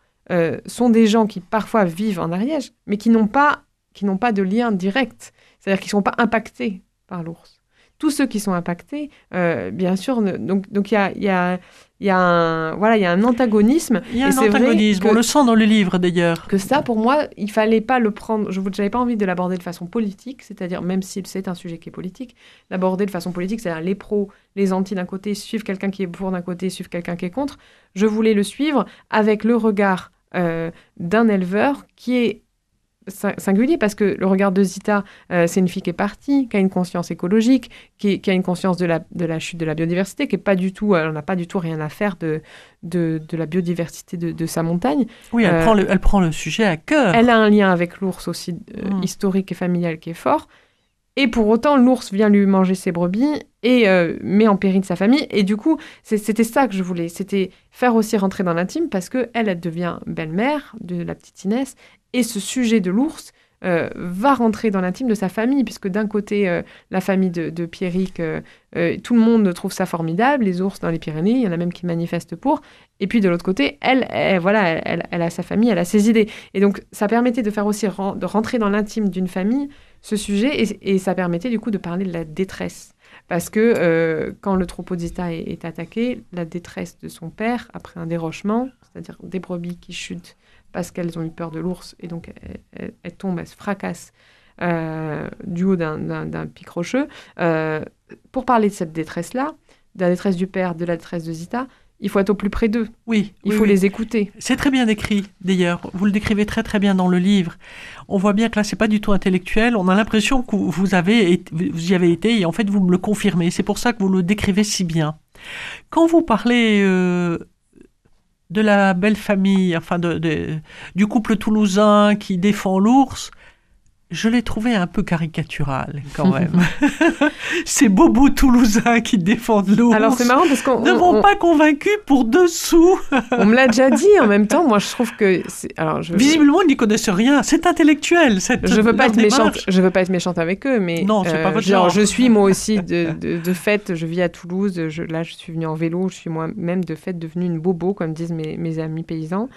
sont des gens qui parfois vivent en Ariège, mais qui n'ont pas qui n'ont pas de lien direct, c'est-à-dire qui ne sont pas impactés par l'ours. Tous ceux qui sont impactés, euh, bien sûr, donc donc il y a, y a il y a un voilà il y a un antagonisme. Il y a un antagonisme. On le sent dans le livre d'ailleurs. que ça pour moi il fallait pas le prendre je n'avais pas envie de l'aborder de façon politique c'est-à-dire même si c'est un sujet qui est politique l'aborder de façon politique c'est-à-dire les pros les anti d'un côté suivent quelqu'un qui est pour d'un côté suivent quelqu'un qui est contre. Je voulais le suivre avec le regard euh, d'un éleveur qui est singulier parce que le regard de Zita, euh, c'est une fille qui est partie, qui a une conscience écologique, qui, a une conscience de la, de la chute de la biodiversité, qui est pas du tout, elle n'a pas du tout rien à faire de, de, la biodiversité de, sa montagne. Oui, elle, euh, prend le, elle prend le sujet à cœur. Elle a un lien avec l'ours aussi euh, mm. historique et familial qui est fort. Et pour autant, l'ours vient lui manger ses brebis et met en péril sa famille. Et du coup, c'était ça que je voulais. C'était faire aussi rentrer dans l'intime parce que elle, elle devient belle-mère de la petite Inès et ce sujet de l'ours euh, va rentrer dans l'intime de sa famille, puisque d'un côté, euh, la famille de, de Pierrick, euh, tout le monde trouve ça formidable, les ours dans les Pyrénées, il y en a même qui manifestent pour. Et puis de l'autre côté, elle, voilà, elle, a sa famille, elle a ses idées. Et donc, ça permettait de faire aussi de rentrer dans l'intime d'une famille ce sujet, et, ça permettait du coup de parler de la détresse. Parce que quand le troupeau d'Ita est, est attaqué, la détresse de son père, après un dérochement, c'est-à-dire des brebis qui chutent parce qu'elles ont eu peur de l'ours et donc elles, tombent, elles se fracassent euh, du haut d'un pic rocheux. Euh, pour parler de cette détresse-là, de la détresse du père, de la détresse de Zita, il faut être au plus près d'eux. Oui. Il faut les écouter. C'est très bien décrit, d'ailleurs. Vous le décrivez très très bien dans le livre. On voit bien que là, c'est pas du tout intellectuel. On a l'impression que vous, avez, vous y avez été et en fait, vous me le confirmez. C'est pour ça que vous le décrivez si bien. Quand vous parlez euh, de la belle famille, enfin de, du couple toulousain qui défend l'ours, je l'ai trouvé un peu caricatural quand même. Ces bobos toulousains qui défendent l'ours. Alors c'est marrant parce qu'on ne m'ont pas convaincu pour dessous. on me l'a déjà dit. En même temps, moi je trouve que alors je... visiblement ils n'y connaissent rien. C'est intellectuel. Cette, je veux pas être méchante. Je veux pas être méchante avec eux, mais non, c'est pas euh, votre genre, Je suis moi aussi de, de, fait. Je vis à Toulouse. Je, là, je suis venue en vélo. Je suis moi-même de fait devenue une bobo, comme disent mes, mes amis paysans.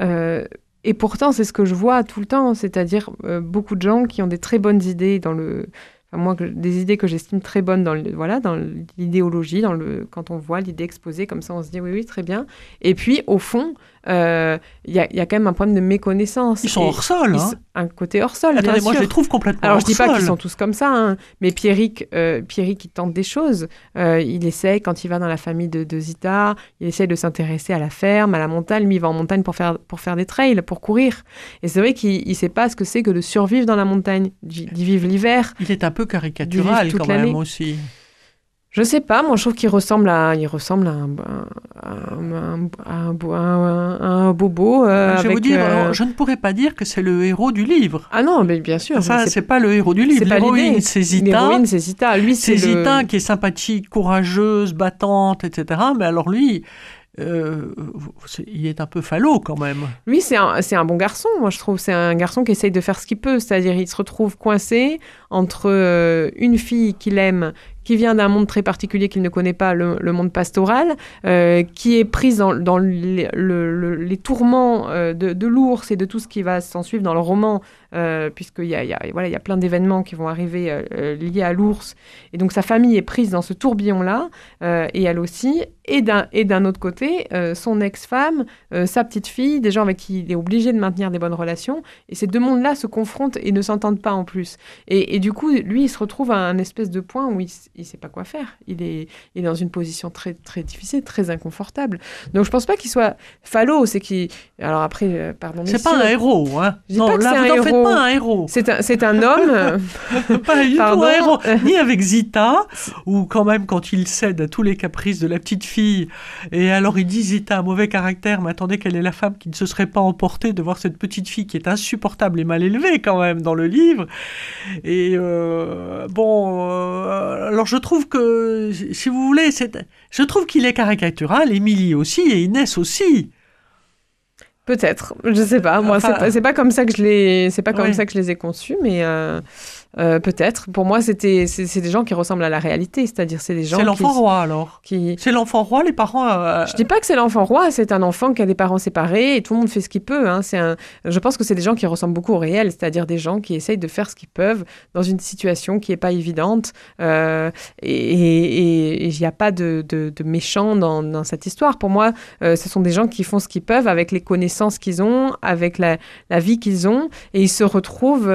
Euh, et pourtant, c'est ce que je vois tout le temps, c'est-à-dire euh, beaucoup de gens qui ont des très bonnes idées dans le, moi, des idées que j'estime très bonnes dans, le, voilà, dans l'idéologie, dans le, quand on voit l'idée exposée comme ça, on se dit oui, oui, très bien. Et puis, au fond, euh, il y, a, y, a, quand même un problème de méconnaissance. Ils sont hors sol. Hein. Un côté hors sol. Attendez, moi je les trouve complètement Alors je dis pas qu'ils sont tous comme ça, hein, mais Pierrick, euh, Pierrick, il tente des choses. Euh, il essaye, quand il va dans la famille de, de Zita, il essaye de s'intéresser à la ferme, à la montagne. Lui, il va en montagne pour faire, pour faire des trails, pour courir. Et c'est vrai qu'il ne sait pas ce que c'est que de survivre dans la montagne, d'y vivre l'hiver. Il est un peu caricatural quand même aussi. Je sais pas, moi je trouve qu'il ressemble à, il ressemble à un, un, un, un bobo. Euh, je vais vous dire, euh, je ne pourrais pas dire que c'est le héros du livre. Ah non, mais bien sûr. Ça, c'est pas le héros du livre. L'héroïne, c'est Zita. L'héroïne, c'est Zita. Lui, c'est Zita qui est sympathique, courageuse, battante, etc. Mais alors lui, euh, il est un peu falot quand même. Lui, c'est un, un, bon garçon, moi je trouve. C'est un garçon qui essaye de faire ce qu'il peut. C'est-à-dire, il se retrouve coincé entre une fille qu'il aime qui vient d'un monde très particulier qu'il ne connaît pas, le, monde pastoral, euh, qui est prise dans, les tourments euh, de, l'ours et de tout ce qui va s'en suivre dans le roman, euh, puisqu'il y a, voilà, y a plein d'événements qui vont arriver liés à l'ours. Et donc sa famille est prise dans ce tourbillon-là, et elle aussi. Et d'un autre côté, son ex-femme, sa petite fille, des gens avec qui il est obligé de maintenir des bonnes relations. Et ces deux mondes-là se confrontent et ne s'entendent pas en plus. Et, et, du coup, lui, il se retrouve à un espèce de point où il il sait pas quoi faire. Il est, il est dans une position très, très difficile, très inconfortable. Donc je pense pas qu'il soit fallo. C'est qui Alors après, euh, pardon. C'est pas un héros, hein. non, pas là, vous n'en faites pas un héros. C'est un, c'est un homme. pas du tout un héros. Ni avec Zita, ou quand même quand il cède à tous les caprices de la petite fille. Et alors il dit Zita, un mauvais caractère, mais attendez, quelle est la femme qui ne se serait pas emportée de voir cette petite fille qui est insupportable et mal élevée quand même dans le livre. Et euh, bon, euh, alors je trouve que, si vous voulez, je trouve qu'il est caricatural, Émilie aussi et Inès aussi. Peut-être, je sais pas. Moi, c'est pas, pas, comme ça que je les, c'est pas comme ça que je les ai conçus, mais. Euh, Euh, peut-être. Pour moi, c'était c'est des gens qui ressemblent à la réalité, c'est-à-dire c'est des gens. C'est l'enfant roi alors. Qui... C'est l'enfant roi, les parents. Euh... Je dis pas que c'est l'enfant roi, c'est un enfant qui a des parents séparés et tout le monde fait ce qu'il peut. Hein. C'est un. Je pense que c'est des gens qui ressemblent beaucoup au réel, c'est-à-dire des gens qui essayent de faire ce qu'ils peuvent dans une situation qui est pas évidente. Euh, et il n'y a pas de, de, de méchant dans, dans, cette histoire. Pour moi, euh, ce sont des gens qui font ce qu'ils peuvent avec les connaissances qu'ils ont, avec la, la vie qu'ils ont, et ils se retrouvent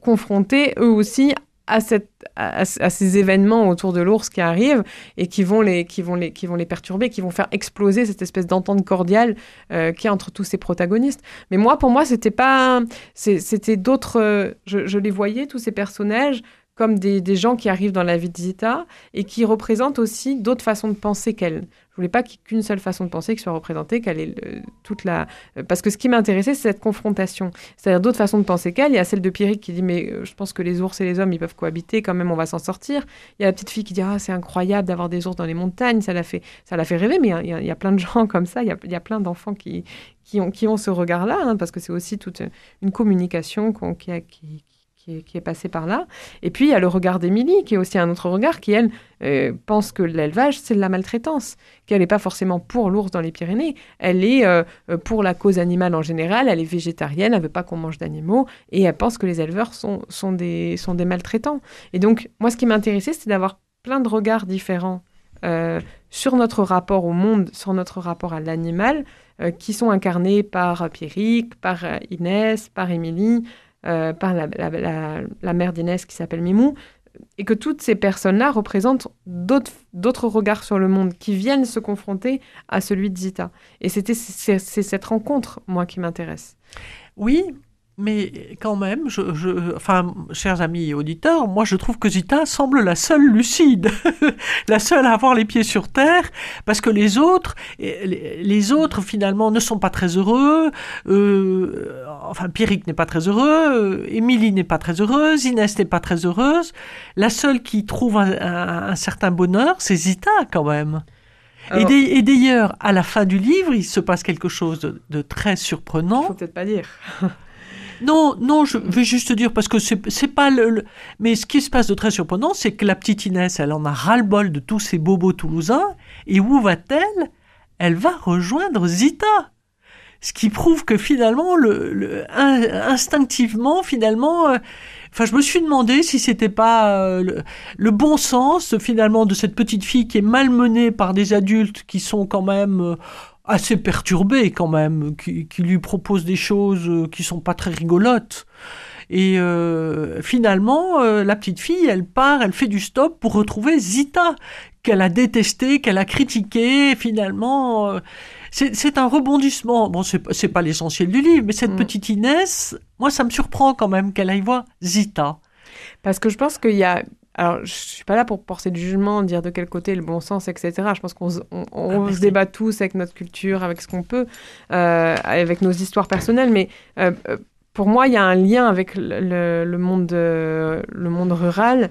confrontés eux aussi à, cette, à, ces événements autour de l'ours qui arrivent et qui vont, les, qui, vont les, qui vont les perturber, qui vont faire exploser cette espèce d'entente cordiale euh, qui est entre tous ces protagonistes. Mais moi, pour moi, c'était pas. C'était d'autres. Euh, je, je, les voyais, tous ces personnages, comme des, gens qui arrivent dans la vie de Zita et qui représentent aussi d'autres façons de penser qu'elle. Je voulais pas qu'une seule façon de penser qui soit représentée, qu'elle ait toute la. Euh, parce que ce qui m'intéressait, c'est cette confrontation. C'est-à-dire d'autres façons de penser qu'elle. Il y a celle de Pierrick qui dit Mais euh, je pense que les ours et les hommes, ils peuvent cohabiter, quand même, on va s'en sortir. Il y a la petite fille qui dit Ah, c'est incroyable d'avoir des ours dans les montagnes, ça l'a fait, ça l'a fait rêver. Mais il y, a, y, a, plein de gens comme ça, il y a, y a plein d'enfants qui, ont, ce regard-là, hein, parce que c'est aussi toute une communication qui, qui, qui est, passé par là. Et puis, il y a le regard d'Émilie, qui est aussi un autre regard, qui, elle, euh, pense que l'élevage, c'est de la maltraitance, qu'elle n'est pas forcément pour l'ours dans les Pyrénées, elle est euh, pour la cause animale en général, elle est végétarienne, elle veut pas qu'on mange d'animaux, et elle pense que les éleveurs sont, sont, des, sont des maltraitants. Et donc, moi, ce qui m'intéressait, c'est d'avoir plein de regards différents euh, sur notre rapport au monde, sur notre rapport à l'animal, qui sont incarnés par Pierrick, par Inès, par Émilie, euh, par la, mère d'Inès qui s'appelle Mimou, et que toutes ces personnes-là représentent d'autres regards sur le monde qui viennent se confronter à celui de Zita. Et c'est cette rencontre, moi, qui m'intéresse. Oui, mais quand même, je, je, enfin, chers amis auditeurs, moi je trouve que Zita semble la seule lucide, la seule à avoir les pieds sur terre, parce que les autres, les, autres finalement ne sont pas très heureux. Euh, enfin, Pierrick n'est pas très heureux, Émilie n'est pas très heureuse, Inès n'est pas très heureuse. La seule qui trouve un, un, certain bonheur, c'est Zita quand même. Et d'ailleurs, à la fin du livre, il se passe quelque chose de, de très surprenant. Faut peut-être pas dire. Non, non, je vais juste dire parce que c'est pas le, Mais ce qui se passe de très surprenant, c'est que la petite Inès, elle en a ras-le-bol de tous ces bobos toulousains. Et où va-t-elle? Elle va rejoindre Zita. Ce qui prouve que finalement, le, instinctivement, finalement, euh, enfin, je me suis demandé si c'était pas euh, le, bon sens finalement de cette petite fille qui est malmenée par des adultes qui sont quand même euh, assez perturbé quand même, qui, lui propose des choses euh, qui sont pas très rigolotes. Et euh, finalement, euh, la petite fille, elle part, elle fait du stop pour retrouver Zita, qu'elle a détesté, qu'elle a critiqué. Finalement, c'est un rebondissement. Bon, c'est pas l'essentiel du livre, mais cette mm. petite Inès, moi, ça me surprend quand même qu'elle aille voir Zita. Parce que je pense qu'il y a alors, je suis pas là pour porter du jugement, dire de quel côté le bon sens, etc. Je pense qu'on on, ah, se débat tous avec notre culture, avec ce qu'on peut, euh, avec nos histoires personnelles. Mais euh, euh, pour moi, il y a un lien avec le, le monde, le monde rural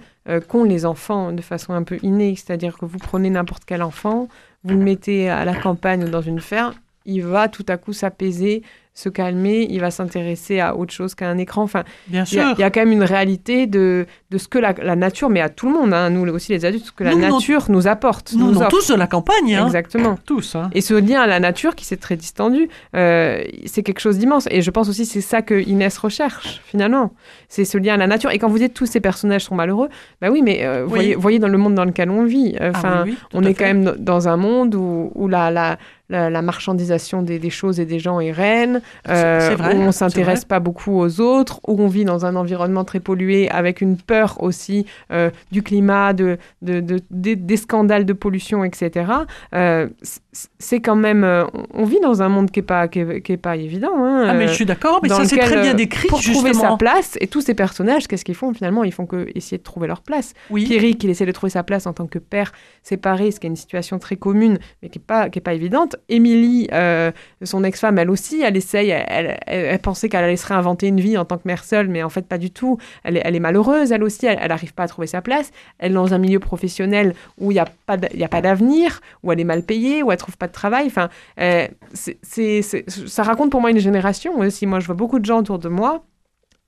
qu'ont les enfants de façon un peu innée. C'est-à-dire que vous prenez n'importe quel enfant, vous le mettez à la campagne ou dans une ferme, il va tout à coup s'apaiser, se calmer, il va s'intéresser à autre chose qu'à un écran. Enfin, bien sûr. Il y, a quand même une réalité de, de ce que la, nature, mais à tout le monde, hein, nous aussi les adultes, ce que la nature nous apporte. Nous, nous tous de la campagne. Hein. Exactement. Tous. Hein. Et ce lien à la nature qui s'est très distendu, euh, c'est quelque chose d'immense. Et je pense aussi c'est ça que Inès recherche, finalement. C'est ce lien à la nature. Et quand vous dites tous ces personnages sont malheureux, bah oui, mais euh, Voyez, voyez, dans le monde dans lequel on vit. Ah enfin, on est quand même dans un monde où, où la, la la, marchandisation des, choses et des gens est reine, euh, où on s'intéresse pas beaucoup aux autres, où on vit dans un environnement très pollué avec une peur aussi euh, du climat, de, des scandales de pollution, etc. Euh, c'est quand même, on vit dans un monde qui est pas qui est, pas évident. Hein, ah mais je suis d'accord, mais ça c'est très bien décrit pour trouver sa place. Et tous ces personnages, qu'est-ce qu'ils font finalement Ils font que essayer de trouver leur place. Oui. Pierrick, il essaie de trouver sa place en tant que père séparé, ce qui est une situation très commune, mais qui est pas qui est pas évidente. Émilie, euh, son ex-femme, elle aussi, elle essaye, elle, pensait qu'elle allait se réinventer une vie en tant que mère seule, mais en fait pas du tout. Elle est, elle est malheureuse, elle aussi, elle n'arrive pas à trouver sa place. Elle est dans un milieu professionnel où il n'y a pas d'avenir, où elle est mal payée, où elle trouve pas de travail. Enfin, euh, c'est, ça raconte pour moi une génération aussi. Moi, je vois beaucoup de gens autour de moi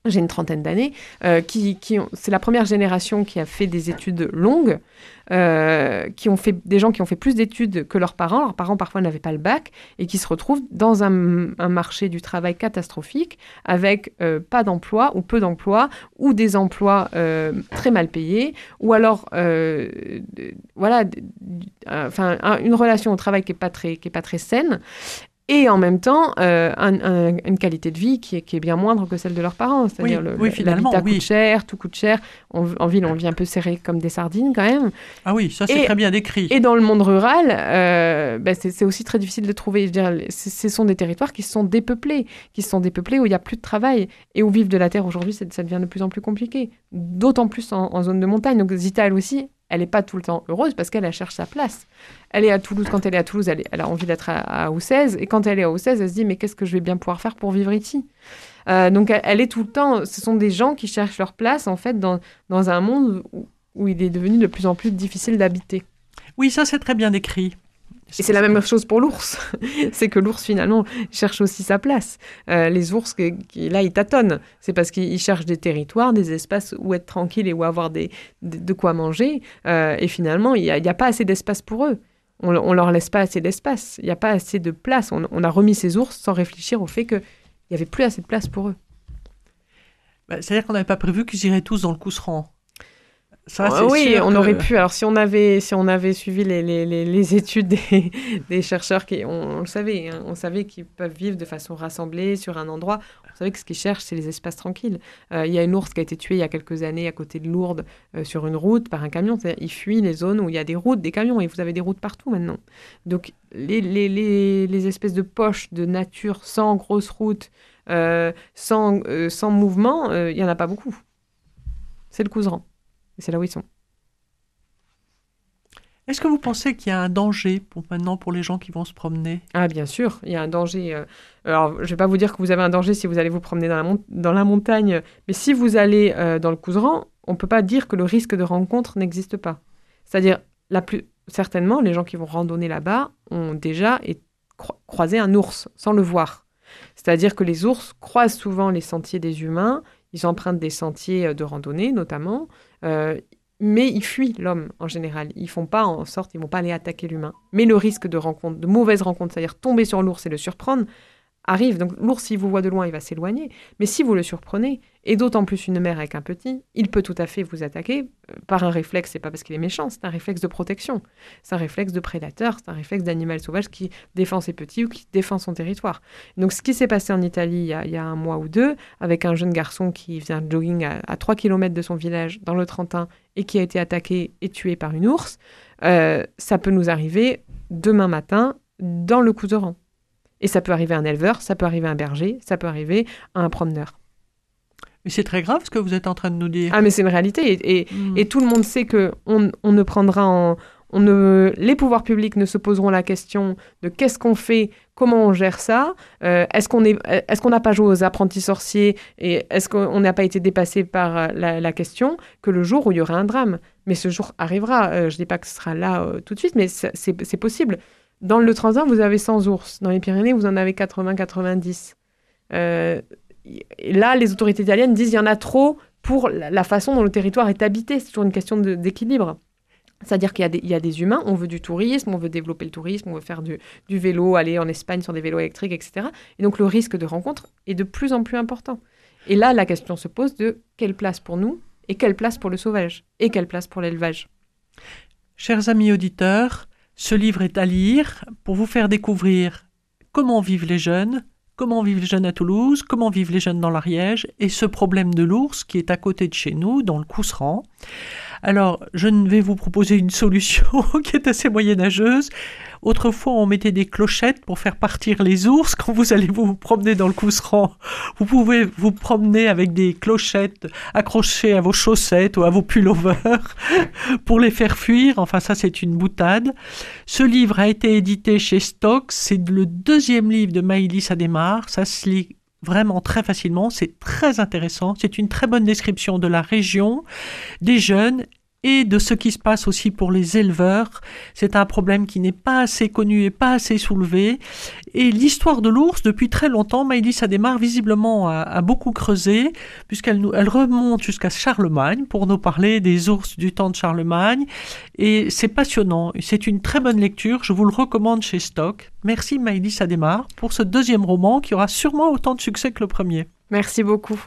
j'ai une trentaine d'années, euh, qui, qui c'est la première génération qui a fait des études longues, euh, qui ont fait des gens qui ont fait plus d'études que leurs parents. Leurs parents parfois n'avaient pas le bac et qui se retrouvent dans un, un marché du travail catastrophique avec euh, pas d'emploi ou peu d'emplois ou des emplois très mal payés ou alors voilà, enfin un- une relation au travail qui est pas très qui est pas très saine et en même temps euh, un- un- une qualité de vie qui est, qui est bien moindre que celle de leurs parents. C'est-à-dire Oui, le- oui, le- finalement, oui. coûte cher, tout coûte cher. On- en ville, on vit un peu serré comme des sardines quand même. Ah oui, ça c'est très bien décrit. Et dans le monde rural, euh, ben, c'est aussi très difficile de trouver. Je veux dire, ce sont des territoires qui sont dépeuplés, qui sont dépeuplés où il n'y a plus de travail et où vivre de la terre aujourd'hui, ça devient de plus en plus compliqué. D'autant plus en, en zone de montagne. Donc Zita, elle aussi, elle n'est pas tout le temps heureuse parce qu'elle elle cherche sa place. Elle est à Toulouse. Quand elle est à Toulouse, elle, a envie d'être à, à. Et quand elle est à Ossèze, elle se dit mais qu'est-ce que je vais bien pouvoir faire pour vivre ici? Euh, Donc elle, est tout le temps. Ce sont des gens qui cherchent leur place en fait dans, dans un monde où il est devenu de plus en plus difficile d'habiter. Oui, ça c'est très bien décrit. Et c'est la même chose pour l'ours. c'est que l'ours, finalement, cherche aussi sa place. Euh, les ours, qui, là, ils tâtonnent. C'est parce qu'ils cherchent des territoires, des espaces où être tranquille et où avoir de, quoi manger. Euh, et finalement, il n'y a, pas assez d'espace pour eux. On, leur laisse pas assez d'espace. Il n'y a pas assez de place. On, a remis ces ours sans réfléchir au fait qu'il n'y avait plus assez de place pour eux. Bah, C'est-à-dire qu'on n'avait pas prévu qu'ils iraient tous dans le cousserand. Ça, c'est oui, on que- aurait pu. Alors, si on avait, si on avait suivi les, les, les, les études des, des chercheurs, qui, on, on le savait, hein, on savait qu'ils peuvent vivre de façon rassemblée sur un endroit. On savait que ce qu'ils cherchent, c'est les espaces tranquilles. Euh, Il y a une ours qui a été tuée il y a quelques années à côté de Lourdes euh, sur une route par un camion. C'est-à-dire, Il fuit les zones où il y a des routes, des camions, et vous avez des routes partout maintenant. Donc, les, les, les, les espèces de poches de nature sans grosse route, euh, sans, sans mouvement, il n'y en a pas beaucoup. C'est le couserand. Et c'est là où ils sont. Est-ce que vous pensez qu'il y a un danger pour maintenant pour les gens qui vont se promener? Ah, bien sûr, il y a un danger. euh, Alors, je ne vais pas vous dire que vous avez un danger si vous allez vous promener dans la, mon- dans la montagne, mais si vous allez euh, dans le Couserand, on ne peut pas dire que le risque de rencontre n'existe pas. C'est-à-dire, la plus certainement, les gens qui vont randonner là-bas ont déjà cro- croisé un ours sans le voir. C'est-à-dire que les ours croisent souvent les sentiers des humains, ils empruntent des sentiers euh, de randonnée notamment, mais ils fuient l'homme en général. Ils font pas en sorte, ils vont pas aller attaquer l'humain. Mais le risque de rencontre, de mauvaise rencontre, c'est-à-dire tomber sur l'ours et le surprendre, arrive. Donc l'ours, s'il vous voit de loin, il va s'éloigner. Mais si vous le surprenez, et d'autant plus une mère avec un petit, il peut tout à fait vous attaquer euh, par un réflexe. C'est pas parce qu'il est méchant, c'est un réflexe de protection. C'est un réflexe de prédateur, c'est un réflexe d'animal sauvage qui défend ses petits ou qui défend son territoire. Donc ce qui s'est passé en Italie il y, a, un mois ou deux, avec un jeune garçon qui un jogging à, à 3 km de son village dans le Trentin et qui a été attaqué et tué par une ours, euh, ça peut nous arriver demain matin dans le Couserand. Et ça peut arriver à un éleveur, ça peut arriver à un berger, ça peut arriver à un promeneur. Mais c'est très grave ce que vous êtes en train de nous dire. Ah, mais c'est une réalité. Et, et- Hmm. et tout le monde sait que on, on ne prendra en. On ne, les pouvoirs publics ne se poseront la question de qu'est-ce qu'on fait, comment on gère ça, euh, est-ce qu'on est, qu'on n'a pas joué aux apprentis sorciers et est-ce qu'on n'a pas été dépassé par euh, la, la question que le jour où il y aura un drame? Mais ce jour arrivera. Euh, je dis pas que ce sera là euh, tout de suite, mais c'est possible. Dans le Transin, vous avez 100 ours. Dans les Pyrénées, vous en avez 80-90. Euh, là, les autorités italiennes disent il y en a trop pour la, façon dont le territoire est habité. C'est toujours une question d'équilibre. C'est-à-dire qu'il y a des humains, on veut du tourisme, on veut développer le tourisme, on veut faire du, du vélo, aller en Espagne sur des vélos électriques, etc. Et donc le risque de rencontre est de plus en plus important. Et là, la question se pose de quelle place pour nous et quelle place pour le sauvage et quelle place pour l'élevage. Chers amis auditeurs, ce livre est à lire pour vous faire découvrir comment vivent les jeunes, comment vivent les jeunes à Toulouse, comment vivent les jeunes dans l'Ariège et ce problème de l'ours qui est à côté de chez nous, dans le Cousserand. Alors, je ne vais vous proposer une solution qui est assez moyenâgeuse. Autrefois, on mettait des clochettes pour faire partir les ours quand vous allez vous promener dans le Cousserand. Vous pouvez vous promener avec des clochettes accrochées à vos chaussettes ou à vos pullovers pour les faire fuir. Enfin, ça, c'est une boutade. Ce livre a été édité chez Stock. C'est le deuxième livre de Maïlis Ademar. Ça se lit vraiment très facilement. C'est très intéressant. C'est une très bonne description de la région, des jeunes et de ce qui se passe aussi pour les éleveurs. C'est un problème qui n'est pas assez connu et pas assez soulevé. Et l'histoire de l'ours, depuis très longtemps, Maïlis Ademar visiblement a, beaucoup creusé, puisqu'elle remonte jusqu'à Charlemagne pour nous parler des ours du temps de Charlemagne. Et c'est passionnant. C'est une très bonne lecture. Je vous le recommande chez Stock. Merci Maïlis Ademar pour ce deuxième roman qui aura sûrement autant de succès que le premier. Merci beaucoup.